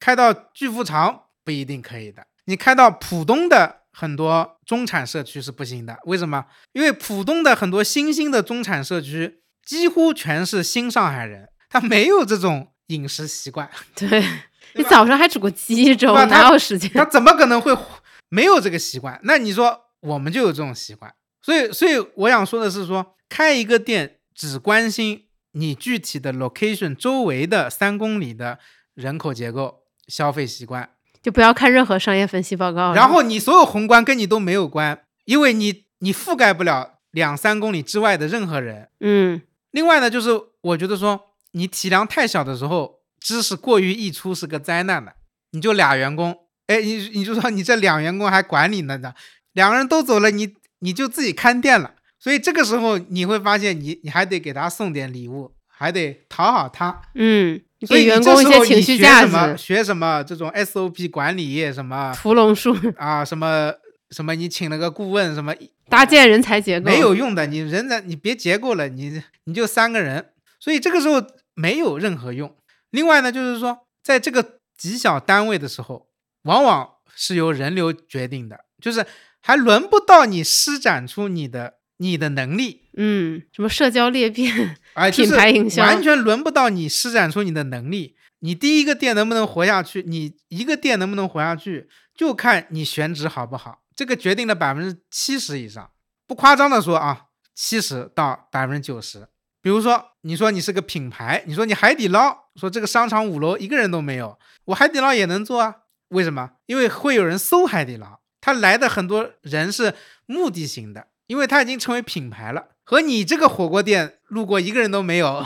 开到巨富长不一定可以的。你开到浦东的很多中产社区是不行的。为什么？因为浦东的很多新兴的中产社区几乎全是新上海人，他没有这种饮食习惯。对你早上还煮个鸡粥，哪有时间？他怎么可能会没有这个习惯？那你说我们就有这种习惯。所以，所以我想说的是，说开一个店只关心你具体的 location 周围的三公里的人口结构、消费习惯，就不要看任何商业分析报告。然后你所有宏观跟你都没有关，因为你你覆盖不了两三公里之外的任何人。嗯另外呢，就是我觉得说你体量太小的时候，知识过于溢出是个灾难的。你就俩员工，哎，你你就说你这两员工还管理呢呢，两个人都走了，你你就自己看店了。所以这个时候你会发现你，你还得给他送点礼物，还得讨好他。嗯，你所以员工一些情绪学价什么值，学什么这种 SOP 管理什么屠龙术，啊什么什么，你请了个顾问什么搭建人才结构没有用的，你人才你别结构了，你你就三个人，所以这个时候没有任何用。另外呢，就是说在这个极小单位的时候，往往是由人流决定的，就是还轮不到你施展出你的你的能力。嗯，什么社交裂变，啊，就品是完全轮不到你施展出你的能力。你第一个店能不能活下去，你一个店能不能活下去，就看你选址好不好。这个决定了百分之七十以上，不夸张的说啊，七十到百分之九十。比如说，你说你是个品牌，你说你海底捞，说这个商场五楼一个人都没有，我海底捞也能做啊？为什么？因为会有人搜海底捞，他来的很多人是目的型的，因为他已经成为品牌了，和你这个火锅店路过一个人都没有，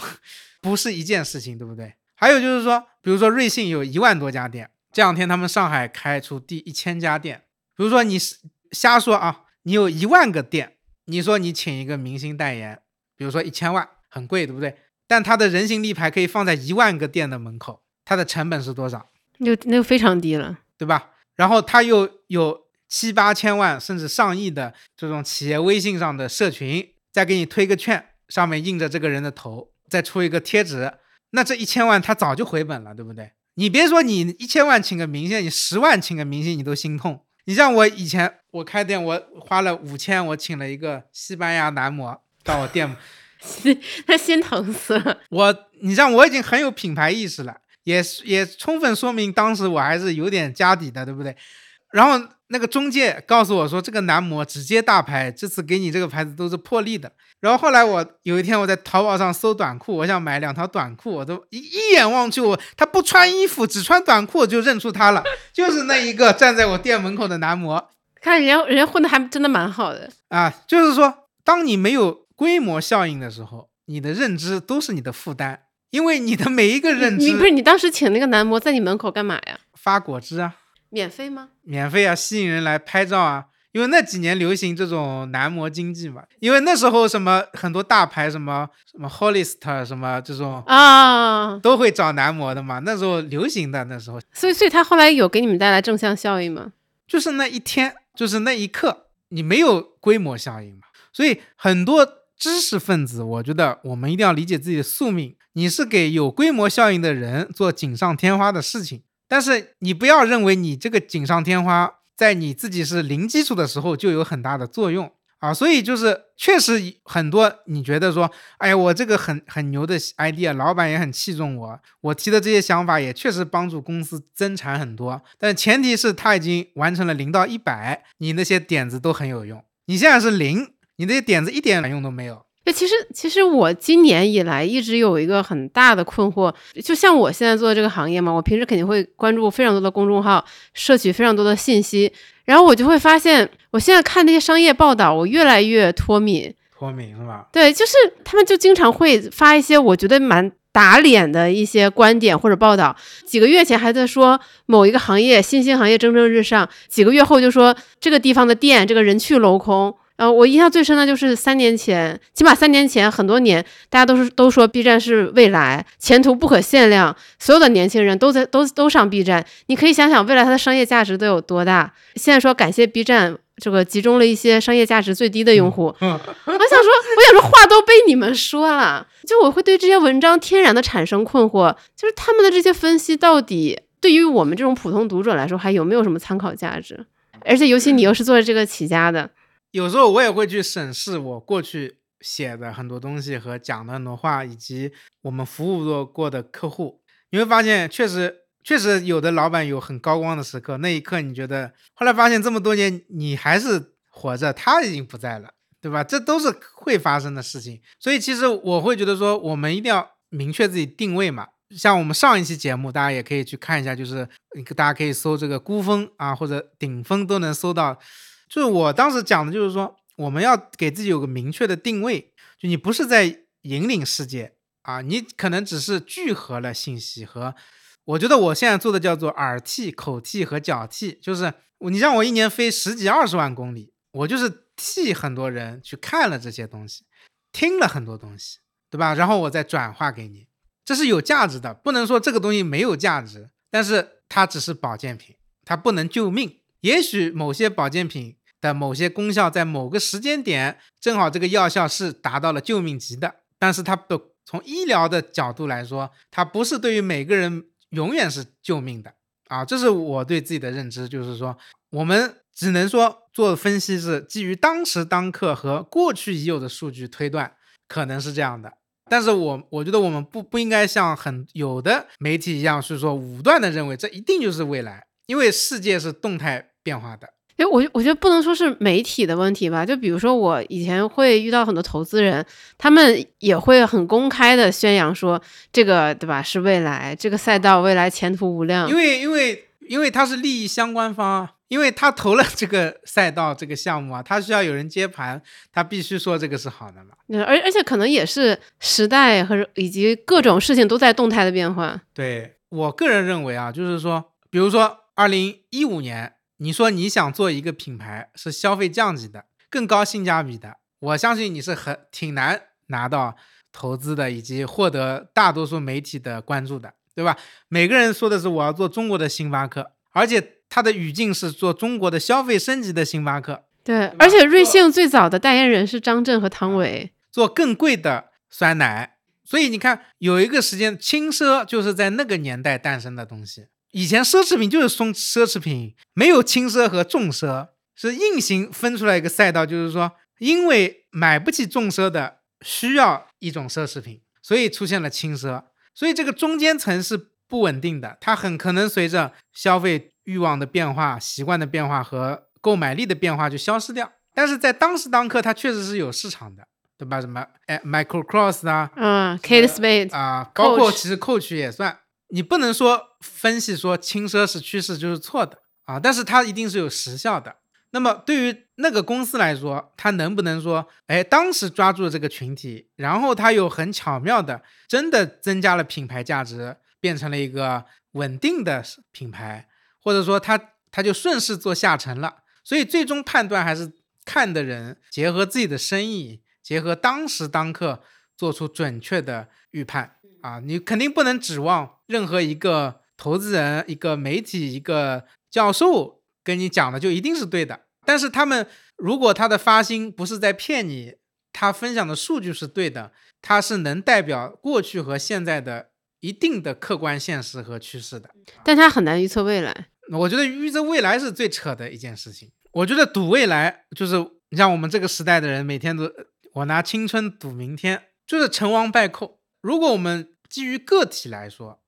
不是一件事情，对不对？还有就是说，比如说瑞幸有一万多家店，这两天他们上海开出第一千家店。比如说你是瞎说啊，你有一万个店，你说你请一个明星代言，比如说一千万，很贵，对不对？但他的人形立牌可以放在一万个店的门口，它的成本是多少？就那就非常低了。对吧？然后他又有七八千万甚至上亿的这种企业微信上的社群，再给你推个券，上面印着这个人的头，再出一个贴纸，那这一千万他早就回本了，对不对？你别说你一千万请个明星，你十万请个明星你都心痛。你像我以前我开店，我花了五千，我请了一个西班牙男模到我店，他心疼死了。我你像我已经很有品牌意识了，也是也充分说明当时我还是有点家底的，对不对？然后那个中介告诉我说，这个男模直接大牌，这次给你这个牌子都是破例的。然后后来我有一天我在淘宝上搜短裤，我想买两条短裤，我都一一眼望去，我他不穿衣服，只穿短裤，我就认出他了，就是那一个站在我店门口的男模看人家人家混的还真的蛮好的。啊。就是说，当你没有规模效应的时候，你的认知都是你的负担，因为你的每一个认知你不是你当时请那个男模在你门口干嘛呀？发果汁啊。免费吗？免费啊，吸引人来拍照啊。因为那几年流行这种男模经济嘛，因为那时候什么很多大牌，什么什么 Hollister 什么这种啊，都会找男模的嘛，那时候流行的。那时候所以所以他后来有给你们带来正向效应吗？就是那一天，就是那一刻，你没有规模效应嘛，所以很多知识分子，我觉得我们一定要理解自己的宿命，你是给有规模效应的人做锦上添花的事情。但是你不要认为你这个锦上添花，在你自己是零基础的时候就有很大的作用啊。所以就是确实很多你觉得说，哎呀，我这个很很牛的 idea，老板也很器重我，我提的这些想法也确实帮助公司增产很多。但前提是他已经完成了零到一百，你那些点子都很有用。你现在是零，你那些点子一点用都没有。对，其实其实我今年以来一直有一个很大的困惑，就像我现在做的这个行业嘛，我平时肯定会关注非常多的公众号，摄取非常多的信息，然后我就会发现，我现在看那些商业报道，我越来越脱敏。脱敏是吧？对，就是他们就经常会发一些我觉得蛮打脸的一些观点或者报道。几个月前还在说某一个行业新兴行业蒸蒸日上，几个月后就说这个地方的店这个人去楼空。呃，我印象最深的就是三年前，起码三年前很多年，大家都是都说 B 站是未来，前途不可限量，所有的年轻人都在都都上 B 站。你可以想想未来它的商业价值都有多大。现在说感谢 B 站，这个集中了一些商业价值最低的用户。我想说，我想说话都被你们说了，就我会对这些文章天然的产生困惑，就是他们的这些分析到底对于我们这种普通读者来说还有没有什么参考价值？而且尤其你又是做这个起家的。有时候我也会去审视我过去写的很多东西和讲的很多话，以及我们服务过过的客户，你会发现确实确实有的老板有很高光的时刻，那一刻你觉得，后来发现这么多年你还是活着，他已经不在了，对吧？这都是会发生的事情，所以其实我会觉得说，我们一定要明确自己定位嘛。像我们上一期节目，大家也可以去看一下，就是大家可以搜这个孤峰啊或者顶峰都能搜到。就是我当时讲的，就是说我们要给自己有个明确的定位，就你不是在引领世界啊，你可能只是聚合了信息和。我觉得我现在做的叫做耳替、口替和脚替，就是你让我一年飞十几二十万公里，我就是替很多人去看了这些东西，听了很多东西，对吧？然后我再转化给你，这是有价值的，不能说这个东西没有价值，但是它只是保健品，它不能救命。也许某些保健品的某些功效在某个时间点正好这个药效是达到了救命级的，但是它不从医疗的角度来说，它不是对于每个人。永远是救命的啊！这是我对自己的认知，就是说，我们只能说做分析是基于当时当刻和过去已有的数据推断，可能是这样的。但是我我觉得我们不不应该像很有的媒体一样，是说武断的认为这一定就是未来，因为世界是动态变化的。哎，我我觉得不能说是媒体的问题吧，就比如说我以前会遇到很多投资人，他们也会很公开的宣扬说这个对吧是未来，这个赛道未来前途无量。因为因为因为他是利益相关方，因为他投了这个赛道这个项目啊，他需要有人接盘，他必须说这个是好的嘛。而而且可能也是时代和以及各种事情都在动态的变化。对我个人认为啊，就是说，比如说二零一五年。你说你想做一个品牌是消费降级的、更高性价比的，我相信你是很挺难拿到投资的，以及获得大多数媒体的关注的，对吧？每个人说的是我要做中国的星巴克，而且它的语境是做中国的消费升级的星巴克。对，而且瑞幸最早的代言人是张震和汤唯，做更贵的酸奶。所以你看，有一个时间，轻奢就是在那个年代诞生的东西。以前奢侈品就是松奢侈品，没有轻奢和重奢，是硬性分出来一个赛道，就是说，因为买不起重奢的需要一种奢侈品，所以出现了轻奢。所以这个中间层是不稳定的，它很可能随着消费欲望的变化、习惯的变化和购买力的变化就消失掉。但是在当时当刻，它确实是有市场的，对吧？什么哎，Michael Cross 啊，嗯，Kate Spade 啊，包括其实 Coach 也算。你不能说分析说轻奢是趋势就是错的啊，但是它一定是有时效的。那么对于那个公司来说，它能不能说，哎，当时抓住了这个群体，然后它又很巧妙的真的增加了品牌价值，变成了一个稳定的品牌，或者说它它就顺势做下沉了。所以最终判断还是看的人结合自己的生意，结合当时当刻做出准确的预判。啊，你肯定不能指望任何一个投资人、一个媒体、一个教授跟你讲的就一定是对的。但是他们如果他的发心不是在骗你，他分享的数据是对的，他是能代表过去和现在的一定的客观现实和趋势的。但他很难预测未来。我觉得预测未来是最扯的一件事情。我觉得赌未来就是你像我们这个时代的人，每天都我拿青春赌明天，就是成王败寇。如果我们基于个体来说，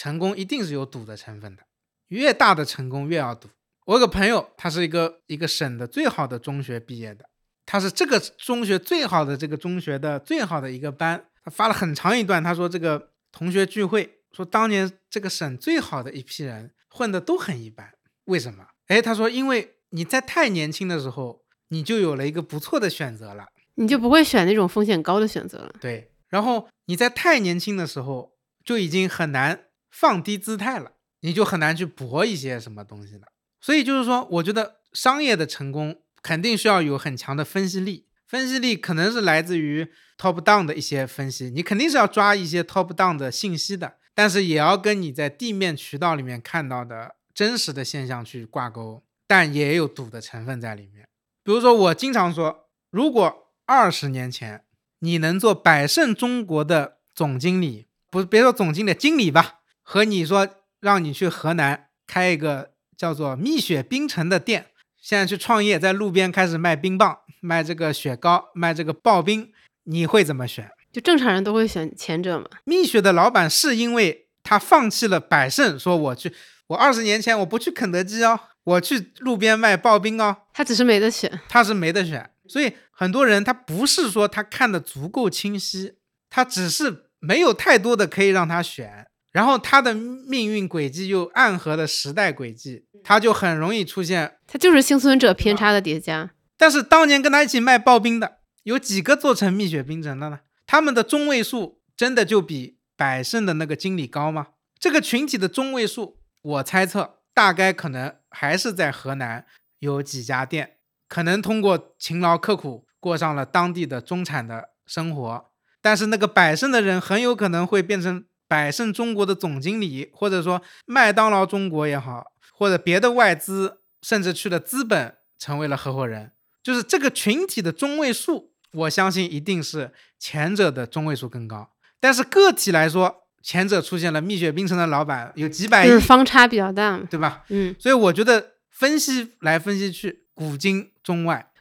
成功一定是有赌的成分的，越大的成功越要赌。我有个朋友，他是一个一个省的最好的中学毕业的，他是这个中学最好的这个中学的最好的一个班。他发了很长一段，他说这个同学聚会，说当年这个省最好的一批人混的都很一般，为什么？哎，他说因为你在太年轻的时候，你就有了一个不错的选择了，你就不会选那种风险高的选择了。对。然后你在太年轻的时候就已经很难放低姿态了，你就很难去搏一些什么东西了。所以就是说，我觉得商业的成功肯定需要有很强的分析力，分析力可能是来自于 top down 的一些分析，你肯定是要抓一些 top down 的信息的，但是也要跟你在地面渠道里面看到的真实的现象去挂钩，但也有赌的成分在里面。比如说，我经常说，如果二十年前。你能做百胜中国的总经理，不别说总经理，经理吧。和你说让你去河南开一个叫做蜜雪冰城的店，现在去创业，在路边开始卖冰棒、卖这个雪糕、卖这个刨冰，你会怎么选？就正常人都会选前者嘛。蜜雪的老板是因为他放弃了百胜，说我去，我二十年前我不去肯德基哦，我去路边卖刨冰哦。他只是没得选，他是没得选。所以很多人他不是说他看的足够清晰，他只是没有太多的可以让他选，然后他的命运轨迹又暗合了时代轨迹，他就很容易出现，他就是幸存者偏差的叠加。但是当年跟他一起卖刨冰的，有几个做成蜜雪冰城的呢？他们的中位数真的就比百胜的那个经理高吗？这个群体的中位数，我猜测大概可能还是在河南有几家店，可能通过勤劳刻苦过上了当地的中产的生活。但是那个百胜的人很有可能会变成百胜中国的总经理，或者说麦当劳中国也好，或者别的外资，甚至去了资本成为了合伙人。就是这个群体的中位数，我相信一定是前者的中位数更高。但是个体来说，前者出现了蜜雪冰城的老板有几百亿，就是方差比较大嘛。对吧？嗯，所以我觉得分析来分析去，古今中外，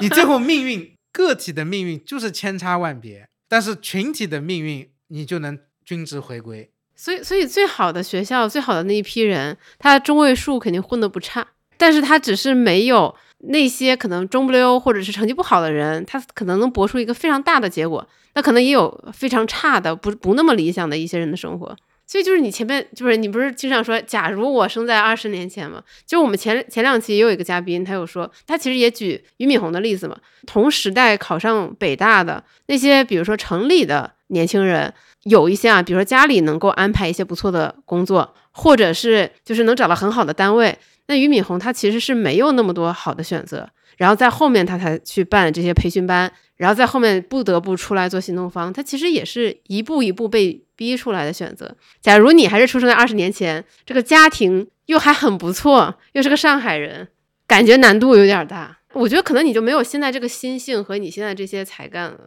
你最后命运 个体的命运就是千差万别，但是群体的命运你就能均值回归。所以所以最好的学校，最好的那一批人，他中位数肯定混得不差，但是他只是没有那些可能中不溜或者是成绩不好的人，他可能能博出一个非常大的结果。那可能也有非常差的，不不那么理想的一些人的生活。所以就是你前面就是你不是经常说，假如我生在二十年前嘛？就我们前前两期也有一个嘉宾，他有说，他其实也举俞敏洪的例子嘛。同时代考上北大的那些，比如说城里的年轻人，有一些啊，比如说家里能够安排一些不错的工作，或者是就是能找到很好的单位。那俞敏洪他其实是没有那么多好的选择，然后在后面他才去办这些培训班，然后在后面不得不出来做新东方。他其实也是一步一步被逼出来的选择。假如你还是出生在二十年前，这个家庭又还很不错，又是个上海人，感觉难度有点大。我觉得可能你就没有现在这个心性和你现在这些才干了。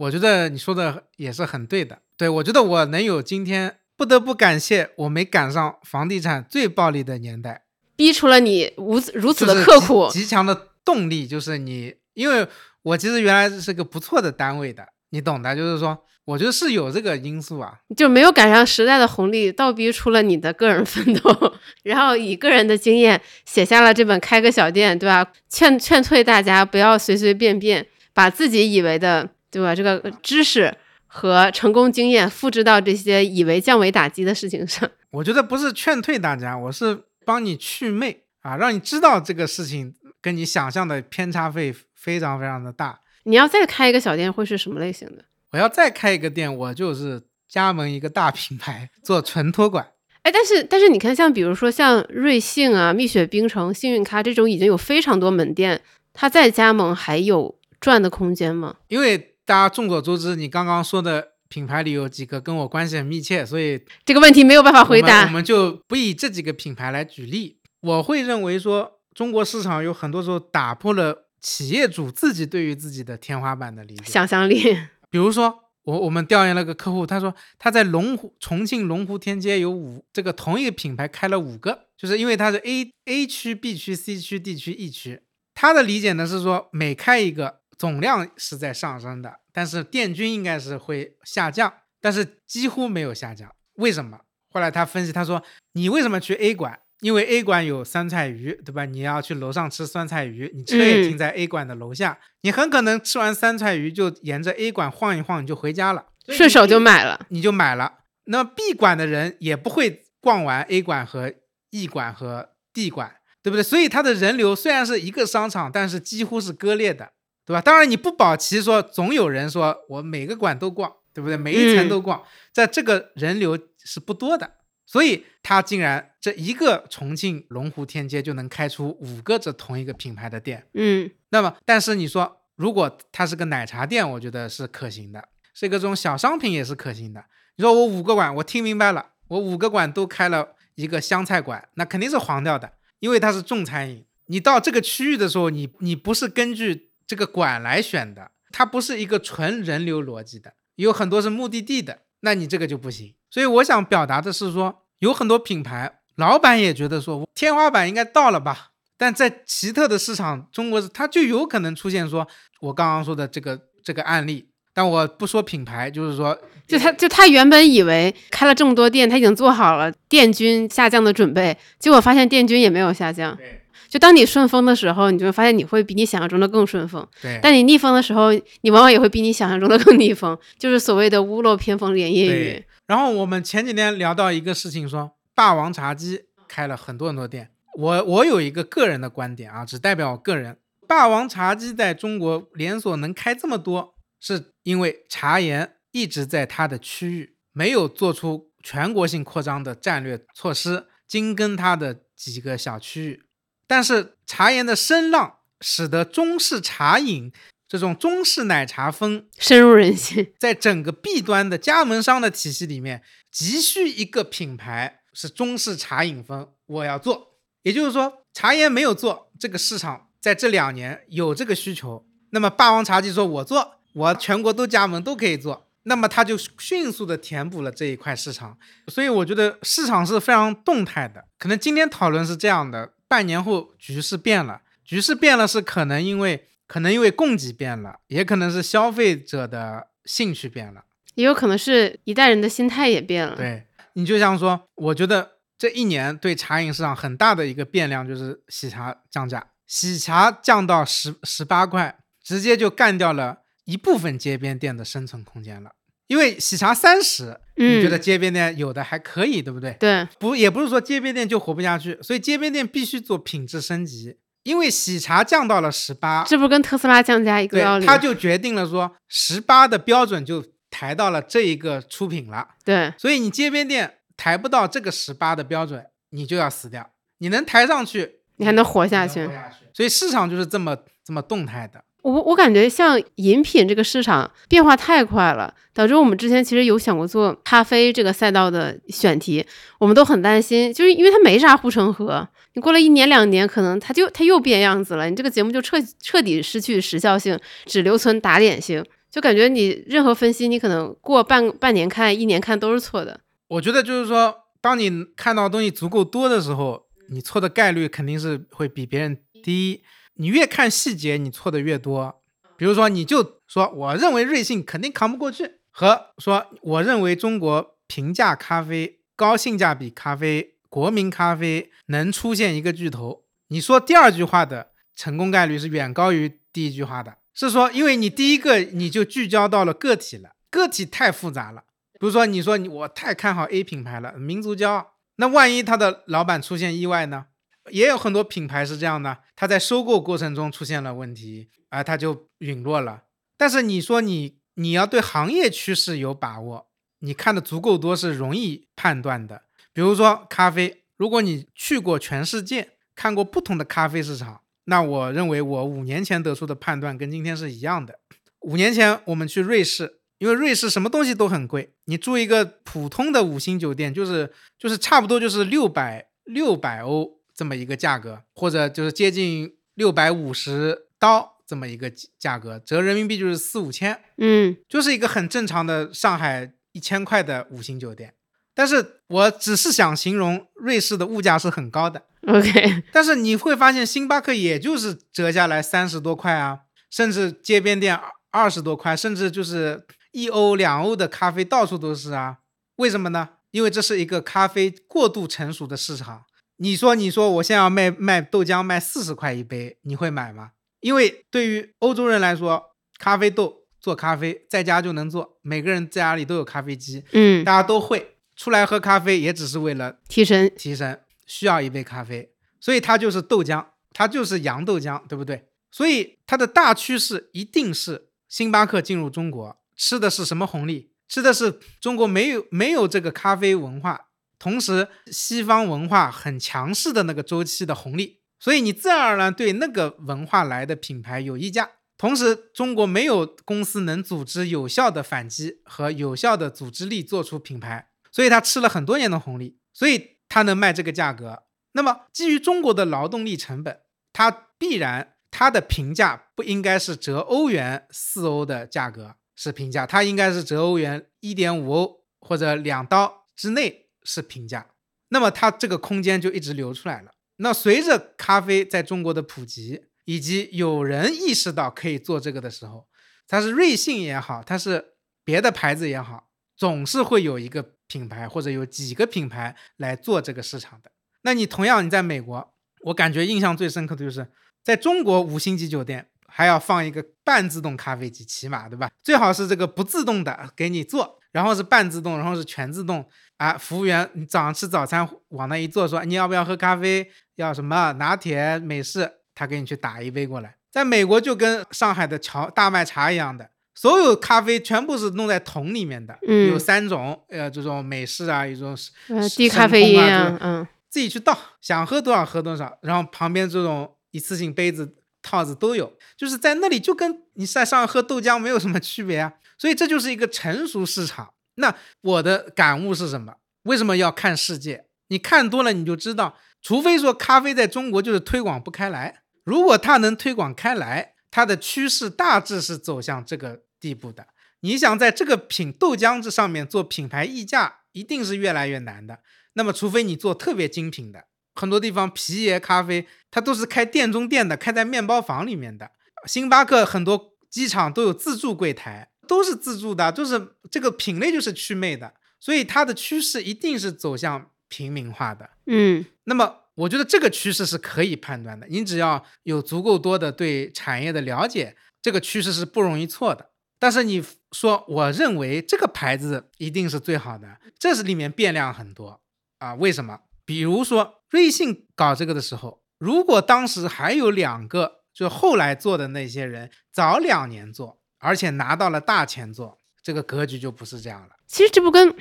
我觉得你说的也是很对的。对我觉得我能有今天，不得不感谢我没赶上房地产最暴利的年代。逼出了你如此如此的刻苦，极极强的动力，就是你，因为我其实原来是个不错的单位的，你懂的，就是说，我觉得是有这个因素啊。就没有赶上时代的红利，倒逼出了你的个人奋斗，然后以个人的经验写下了这本《开个小店》，对吧？劝劝退大家不要随随便便把自己以为的，对吧？这个知识和成功经验复制到这些以为降维打击的事情上。我觉得不是劝退大家，我是帮你祛魅啊，让你知道这个事情跟你想象的偏差会非常非常的大。你要再开一个小店，会是什么类型的？我要再开一个店，我就是加盟一个大品牌，做纯托管。哎，但是但是你看，像比如说像瑞幸啊、蜜雪冰城、幸运咖这种已经有非常多门店，它再加盟还有赚的空间吗？因为大家众所周知，你刚刚说的品牌里有几个跟我关系很密切，所以这个问题没有办法回答我。们就不以这几个品牌来举例。我会认为说，中国市场有很多时候打破了企业主自己对于自己的天花板的理解。想象力，比如说，我我们调研了个客户，他说他在龙湖重庆龙湖天街有五这个同一个品牌开了五个，就是因为它是 A A 区、B 区、C 区、D 区、E 区。他的理解呢是说，每开一个总量是在上升的，但是店均应该是会下降，但是几乎没有下降。为什么？后来他分析，他说你为什么去 A 馆？因为 A 馆有酸菜鱼，对吧？你要去楼上吃酸菜鱼，你车也嗯停在 A 馆的楼下，你很可能吃完酸菜鱼就沿着 A 馆晃一晃，你就回家了，顺手就买了。你就买了。那 B 馆的人也不会逛完 A 馆和 E 馆和 D 馆，对不对？所以它的人流虽然是一个商场，但是几乎是割裂的，对吧？当然你不保其说总有人说我每个馆都逛，对不对？每一层都逛，在这个人流是不多的。所以他竟然这一个重庆龙湖天街就能开出五个这同一个品牌的店，嗯，那么，但是你说，如果它是个奶茶店，我觉得是可行的，是一个这种小商品也是可行的。你说我五个馆，我听明白了，我五个馆都开了一个湘菜馆，那肯定是黄掉的，因为它是重餐饮。你到这个区域的时候，你你不是根据这个馆来选的，它不是一个纯人流逻辑的，有很多是目的地的，那你这个就不行。所以我想表达的是说，有很多品牌老板也觉得说天花板应该到了吧，但在奇特的市场，中国它就有可能出现说我刚刚说的这个这个案例，但我不说品牌，就是说，就他就他原本以为开了这么多店，他已经做好了店均下降的准备，结果发现店均也没有下降。对就当你顺风的时候，你就会发现你会比你想象中的更顺风；对但你逆风的时候，你往往也会比你想象中的更逆风，就是所谓的屋漏偏逢连夜雨。。然后我们前几天聊到一个事情说，霸王茶姬开了很多很多店，我我有一个个人的观点啊，只代表我个人。霸王茶姬在中国连锁能开这么多，是因为茶颜一直在它的区域，没有做出全国性扩张的战略措施，精耕它的几个小区域。但是茶颜的声浪，使得中式茶饮这种中式奶茶风深入人心，在整个 B 端的加盟商的体系里面，急需一个品牌是中式茶饮风，我要做。也就是说，茶颜没有做，这个市场在这两年有这个需求，那么霸王茶姬说我做，我全国都加盟都可以做，那么它就迅速的填补了这一块市场。所以我觉得市场是非常动态的，可能今天讨论是这样的，半年后局势变了，局势变了是可能因为。可能因为供给变了，也可能是消费者的兴趣变了，也有可能是一代人的心态也变了。对你就像说，我觉得这一年对茶饮市场很大的一个变量就是喜茶降价，喜茶降到十十八块，直接就干掉了一部分街边店的生存空间了。因为喜茶三十，你觉得街边店有的还可以，对不对？对，不也不是说街边店就活不下去，所以街边店必须做品质升级。因为喜茶降到了十八，这不跟特斯拉降价一个道理？他就决定了说，十八的标准就抬到了这一个出品了。对，所以你街边店抬不到这个十八的标准，你就要死掉。你能抬上去，你还能活下去。所以市场就是这么这么动态的。我我感觉像饮品这个市场变化太快了，导致我们之前其实有想过做咖啡这个赛道的选题，我们都很担心，就是因为它没啥护城河，你过了一年两年，可能它就它又变样子了，你这个节目就彻彻底失去时效性，只留存打脸性，就感觉你任何分析，你可能过半半年看一年看都是错的。我觉得就是说，当你看到东西足够多的时候，你错的概率肯定是会比别人低。你越看细节，你错的越多。比如说，你就说我认为瑞幸肯定扛不过去，和说我认为中国平价咖啡、高性价比咖啡、国民咖啡能出现一个巨头，你说第二句话的成功概率是远高于第一句话的。是说，因为你第一个你就聚焦到了个体了，个体太复杂了。比如说，你说你我太看好 A 品牌了，民族骄傲，那万一他的老板出现意外呢？也有很多品牌是这样的，它在收购过程中出现了问题，啊，它就陨落了。但是你说你你要对行业趋势有把握，你看的足够多是容易判断的。比如说咖啡，如果你去过全世界，看过不同的咖啡市场，那我认为我五年前得出的判断跟今天是一样的。五年前我们去瑞士，因为瑞士什么东西都很贵，你住一个普通的五星酒店，就是就是差不多就是六百六百欧。这么一个价格，或者就是接近六百五十刀这么一个价格，折人民币就是四五千，嗯，就是一个很正常的上海一千块的五星酒店。但是我只是想形容瑞士的物价是很高的，OK。但是你会发现星巴克也就是折下来三十多块啊，甚至街边店二十多块，甚至就是一欧两欧的咖啡到处都是啊。为什么呢？因为这是一个咖啡过度成熟的市场。你说，你说，我现在要卖卖豆浆，卖四十块一杯，你会买吗？因为对于欧洲人来说，咖啡豆做咖啡在家就能做，每个人在家里都有咖啡机，嗯，大家都会出来喝咖啡，也只是为了提神提神，需要一杯咖啡，所以它就是豆浆，它就是洋豆浆，对不对？所以它的大趋势一定是星巴克进入中国，吃的是什么红利？吃的是中国没有没有这个咖啡文化。同时，西方文化很强势的那个周期的红利，所以你自然而然对那个文化来的品牌有溢价。同时，中国没有公司能组织有效的反击和有效的组织力做出品牌，所以他吃了很多年的红利，所以他能卖这个价格。那么，基于中国的劳动力成本，它必然它的评价不应该是折欧元四欧的价格是评价，它应该是折欧元一点五欧或者两刀之内。是评价，那么它这个空间就一直流出来了。那随着咖啡在中国的普及，以及有人意识到可以做这个的时候，它是瑞幸也好，它是别的牌子也好，总是会有一个品牌或者有几个品牌来做这个市场的。那你同样你在美国，我感觉印象最深刻的就是在中国五星级酒店还要放一个半自动咖啡机，起码对吧？最好是这个不自动的给你做。然后是半自动，然后是全自动啊！服务员，你早上吃早餐往那一坐，说你要不要喝咖啡？要什么拿铁、美式？他给你去打一杯过来。在美国就跟上海的荞大麦茶一样的，所有咖啡全部是弄在桶里面的，嗯有三种，呃，这种美式啊，一种是低咖啡因嗯，自己去倒，想喝多少喝多少，然后旁边这种一次性杯子、套子都有，就是在那里就跟你在上海喝豆浆没有什么区别啊。所以这就是一个成熟市场。那我的感悟是什么？为什么要看世界？你看多了你就知道，除非说咖啡在中国就是推广不开来，如果它能推广开来，它的趋势大致是走向这个地步的。你想在这个品豆浆这上面做品牌溢价，一定是越来越难的。那么，除非你做特别精品的，很多地方皮爷咖啡它都是开店中店的，开在面包房里面的。星巴克很多机场都有自助柜台，都是自助的，就是这个品类就是祛魅的，所以它的趋势一定是走向平民化的。嗯，那么，我觉得这个趋势是可以判断的。你只要有足够多的对产业的了解，这个趋势是不容易错的。但是你说，我认为这个牌子一定是最好的，这是里面变量很多啊。为什么？比如说瑞幸搞这个的时候，如果当时还有两个，就后来做的那些人早两年做，而且拿到了大钱做，这个格局就不是这样了。其实这不跟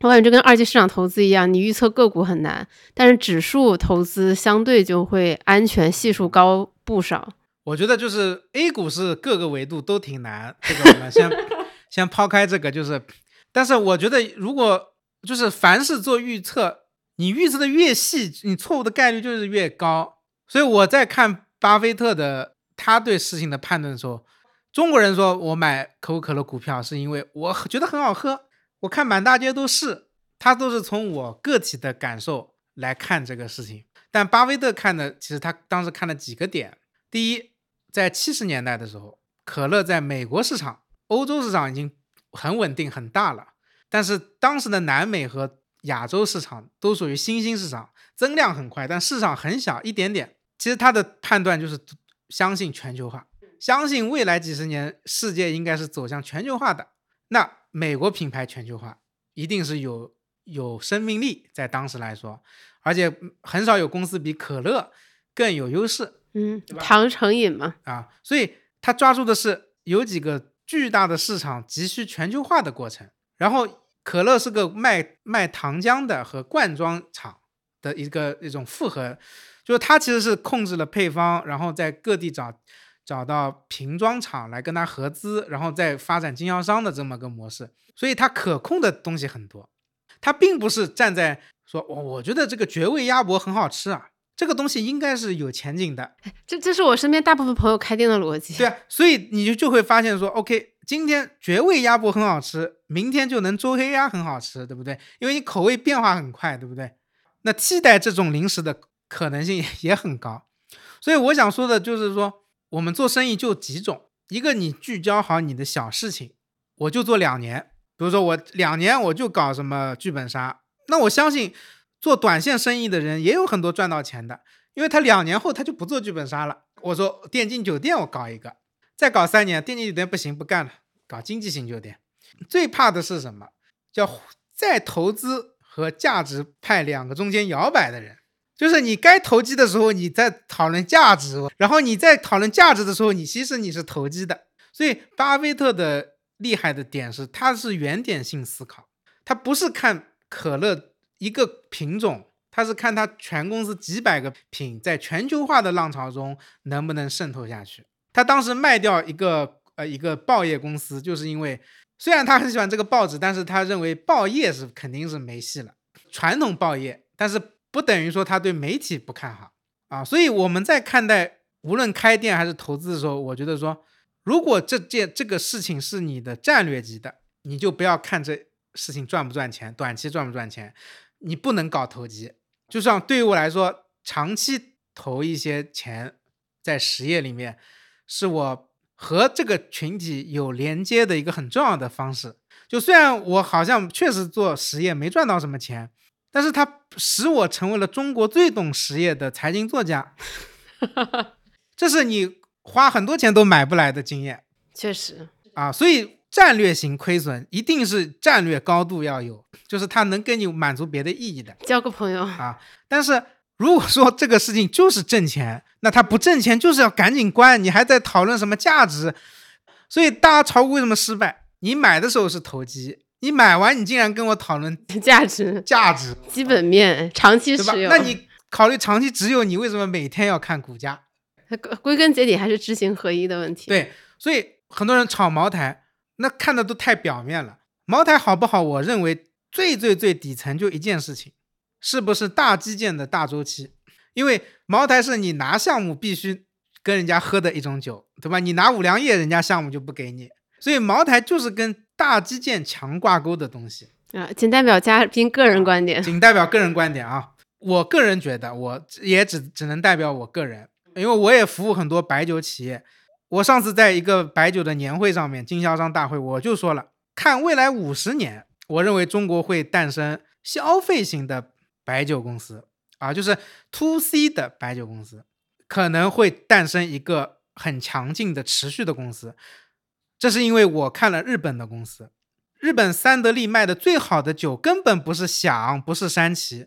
我感觉这跟二级市场投资一样，你预测个股很难，但是指数投资相对就会安全系数高不少。我觉得就是 A 股是各个维度都挺难，这个我们先 先抛开这个，就是，但是我觉得如果就是凡是做预测，你预测的越细，你错误的概率就是越高。所以我在看巴菲特的他对事情的判断的时候，中国人说我买可口可乐股票是因为我觉得很好喝，我看满大街都是，他都是从我个体的感受来看这个事情。但巴菲特看的，其实他当时看了几个点，第一。在七十年代的时候，可乐在美国市场、欧洲市场已经很稳定、很大了。但是当时的南美和亚洲市场都属于新兴市场，增量很快，但市场很小，一点点。其实他的判断就是相信全球化，相信未来几十年世界应该是走向全球化的。那美国品牌全球化一定是有有生命力，在当时来说，而且很少有公司比可乐更有优势。嗯，糖成瘾嘛，啊，所以他抓住的是有几个巨大的市场急需全球化的过程。然后可乐是个卖卖糖浆的和罐装厂的一个一种复合，就是它其实是控制了配方，然后在各地找找到瓶装厂来跟他合资，然后再发展经销商的这么个模式。所以它可控的东西很多，它并不是站在说我我觉得这个绝味鸭脖很好吃啊。这个东西应该是有前景的，这这是我身边大部分朋友开店的逻辑。对啊，所以你就就会发现说，OK，今天绝味鸭脖很好吃，明天就能周黑鸭很好吃，对不对？因为你口味变化很快，对不对？那替代这种零食的可能性也很高。所以我想说的就是说，我们做生意就几种，一个你聚焦好你的小事情，我就做两年，比如说我两年我就搞什么剧本杀，那我相信。做短线生意的人也有很多赚到钱的，因为他两年后他就不做剧本杀了。我说电竞酒店我搞一个，再搞三年电竞酒店不行不干了，搞经济型酒店。最怕的是什么？叫在投资和价值派两个中间摇摆的人，就是你该投机的时候你在讨论价值，然后你在讨论价值的时候你其实你是投机的。所以巴菲特的厉害的点是他是原点性思考，他不是看可乐。一个品种，他是看他全公司几百个品在全球化的浪潮中能不能渗透下去。他当时卖掉一个呃一个报业公司，就是因为虽然他很喜欢这个报纸，但是他认为报业是肯定是没戏了，传统报业，但是不等于说他对媒体不看好啊。所以我们在看待无论开店还是投资的时候，我觉得说，如果这件这个事情是你的战略级的，你就不要看这事情赚不赚钱，短期赚不赚钱。你不能搞投机，就像对于我来说，长期投一些钱在实业里面，是我和这个群体有连接的一个很重要的方式。就虽然我好像确实做实业没赚到什么钱，但是它使我成为了中国最懂实业的财经作家。这是你花很多钱都买不来的经验。确实啊，所以战略型亏损一定是战略高度要有。就是它能给你满足别的意义的，交个朋友啊。但是如果说这个事情就是挣钱，那它不挣钱就是要赶紧关，你还在讨论什么价值？所以大家炒股为什么失败？你买的时候是投机，你买完你竟然跟我讨论 价值、价值、基本面、长期持有，那你考虑长期持有，你为什么每天要看股价？归根结底还是知行合一的问题。对，所以很多人炒茅台，那看的都太表面了。茅台好不好？我认为最最最底层就一件事情，是不是大基建的大周期？因为茅台是你拿项目必须跟人家喝的一种酒，对吧？你拿五粮液，人家项目就不给你。所以茅台就是跟大基建强挂钩的东西啊。仅代表嘉宾个人观点，仅代表个人观点啊。我个人觉得，我也只只能代表我个人。因为我也服务很多白酒企业，我上次在一个白酒的年会上面，经销商大会，我就说了，看未来五十年，我认为中国会诞生消费型的白酒公司啊，就是 to C 的白酒公司，可能会诞生一个很强劲的持续的公司。这是因为我看了日本的公司，日本三得利卖的最好的酒根本不是响，不是山崎，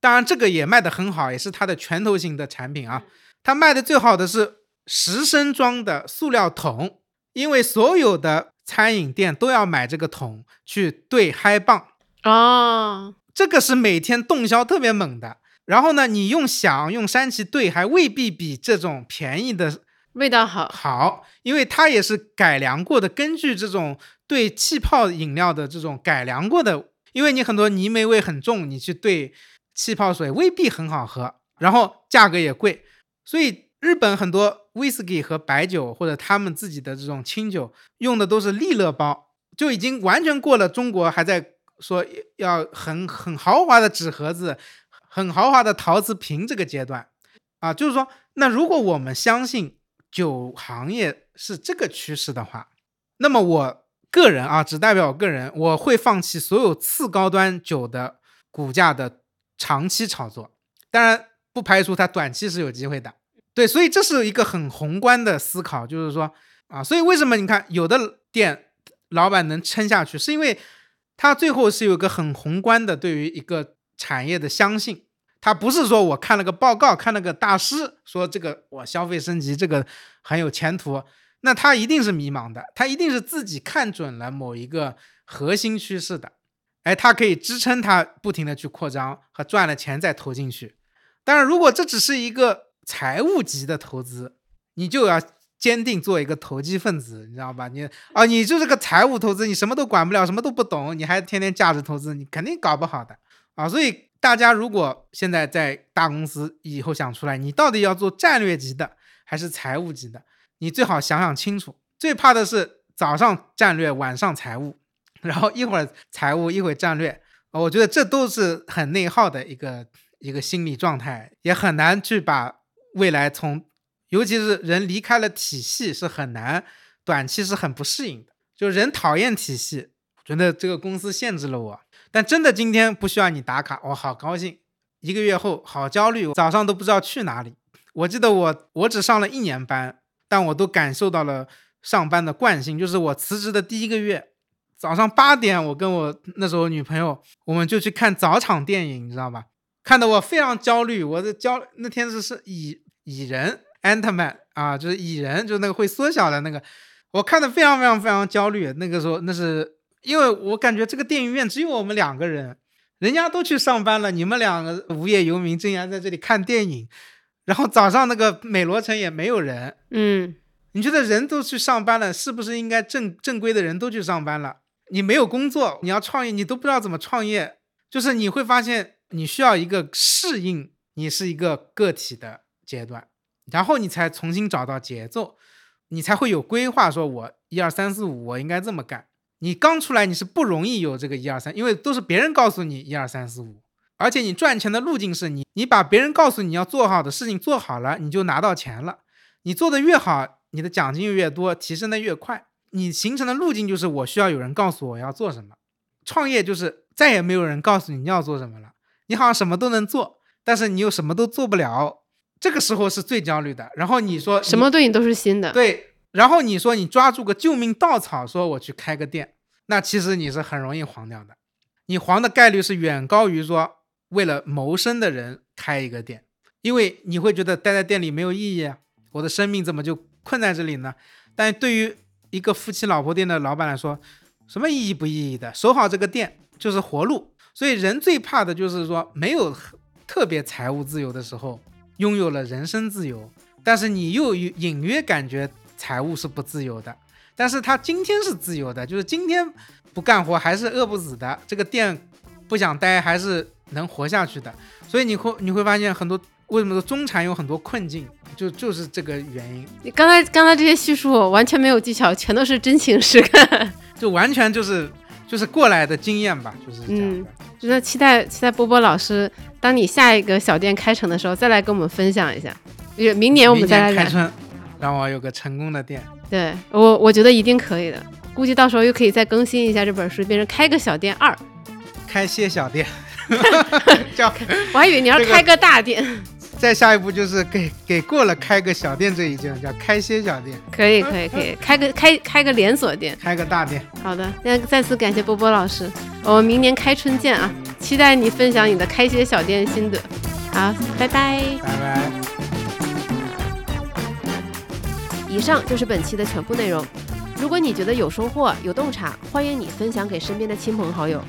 当然这个也卖的很好，也是它的拳头型的产品啊。它卖的最好的是十升装的塑料桶，因为所有的餐饮店都要买这个桶去兑嗨棒哦，这个是每天动销特别猛的。然后呢，你用响用山崎兑，还未必比这种便宜的味道好。好，因为它也是改良过的，根据这种对气泡饮料的这种改良过的，因为你很多泥煤味很重，你去兑气泡水未必很好喝，然后价格也贵。所以日本很多威士忌和白酒，或者他们自己的这种清酒，用的都是利乐包，就已经完全过了中国还在说要很很豪华的纸盒子、很豪华的陶瓷瓶这个阶段啊。就是说，那如果我们相信酒行业是这个趋势的话，那么我个人啊，只代表我个人，我会放弃所有次高端酒的股价的长期炒作。当然，不排除它短期是有机会的。对，所以这是一个很宏观的思考，就是说啊，所以为什么你看有的店老板能撑下去，是因为他最后是有个很宏观的对于一个产业的相信，他不是说我看了个报告，看了个大师说这个我消费升级这个很有前途，那他一定是迷茫的，他一定是自己看准了某一个核心趋势的，哎，他可以支撑他不停的去扩张和赚了钱再投进去，当然如果这只是一个。财务级的投资，你就要坚定做一个投机分子，你知道吧？你啊，你就是个财务投资，你什么都管不了，什么都不懂，你还天天价值投资，你肯定搞不好的啊！所以大家如果现在在大公司以后想出来，你到底要做战略级的还是财务级的？你最好想想清楚。最怕的是早上战略，晚上财务，然后一会儿财务，一会儿战略，我觉得这都是很内耗的一个一个心理状态，也很难去把。未来从，尤其是人离开了体系是很难，短期是很不适应的。就人讨厌体系，觉得这个公司限制了我。但真的今天不需要你打卡，我好高兴。一个月后好焦虑，早上都不知道去哪里。我记得我我只上了一年班，但我都感受到了上班的惯性。就是我辞职的第一个月，早上八点，我跟我那时候女朋友，我们就去看早场电影，你知道吧？看得我非常焦虑。我的焦那天是是蚁。蚁人，Antman 啊，就是蚁人，就是那个会缩小的那个，我看的非常非常非常焦虑。那个时候，那是因为我感觉这个电影院只有我们两个人，人家都去上班了，你们两个无业游民竟然在这里看电影。然后早上那个美罗城也没有人，嗯，你觉得人都去上班了，是不是应该正正规的人都去上班了？你没有工作，你要创业，你都不知道怎么创业，就是你会发现你需要一个适应，你是一个个体的。阶段，然后你才重新找到节奏，你才会有规划。说我一二三四五，我应该这么干。你刚出来，你是不容易有这个一二三，因为都是别人告诉你一二三四五，而且你赚钱的路径是你，你把别人告诉你要做好的事情做好了，你就拿到钱了。你做的越好，你的奖金越多，提升的越快。你形成的路径就是我需要有人告诉我要做什么。创业就是再也没有人告诉你要做什么了，你好像什么都能做，但是你又什么都做不了。这个时候是最焦虑的。然后你说什么对你都是新的，对。然后你说你抓住个救命稻草，说我去开个店，那其实你是很容易黄掉的。你黄的概率是远高于说为了谋生的人开一个店。因为你会觉得待在店里没有意义啊，我的生命怎么就困在这里呢？但对于一个夫妻老婆店的老板来说，什么意义不意义的？守好这个店就是活路。所以人最怕的就是说没有特别财务自由的时候，拥有了人身自由，但是你又隐约感觉财务是不自由的。但是他今天是自由的，就是今天不干活还是饿不死的，这个店不想待还是能活下去的。所以你会你会发现很多为什么说中产有很多困境，就就是这个原因。你刚才刚才这些叙述完全没有技巧，全都是真情实感，就完全就是就是过来的经验吧，就是这样的。就是期待期待波波老师，当你下一个小店开成的时候，再来跟我们分享一下。明年我们再来开春，让我有个成功的店。对我，我觉得一定可以的。估计到时候又可以再更新一下这本书，变成开个小店二，开些小店。叫，我还以为你要开个大店。再下一步就是给给过了开个小店这一件，叫开些小店。可以可以可以，开个开开个连锁店，开个大店。好的，那再次感谢波波老师，我们明年开春见啊！期待你分享你的开些小店心得。好，拜拜。拜拜。以上就是本期的全部内容。如果你觉得有收获、有洞察，欢迎你分享给身边的亲朋好友。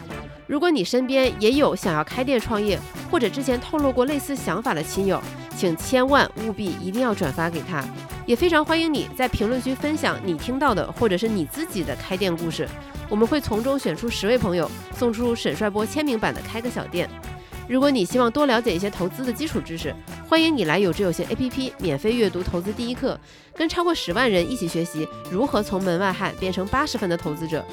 如果你身边也有想要开店创业，或者之前透露过类似想法的亲友，请千万务必一定要转发给他。也非常欢迎你在评论区分享你听到的或者是你自己的开店故事，我们会从中选出十位朋友，送出沈帅波签名版的《开个小店》。如果你希望多了解一些投资的基础知识，欢迎你来有知有行 APP 免费阅读投资第一课，跟超过十万人一起学习如何从门外汉变成八十分的投资者。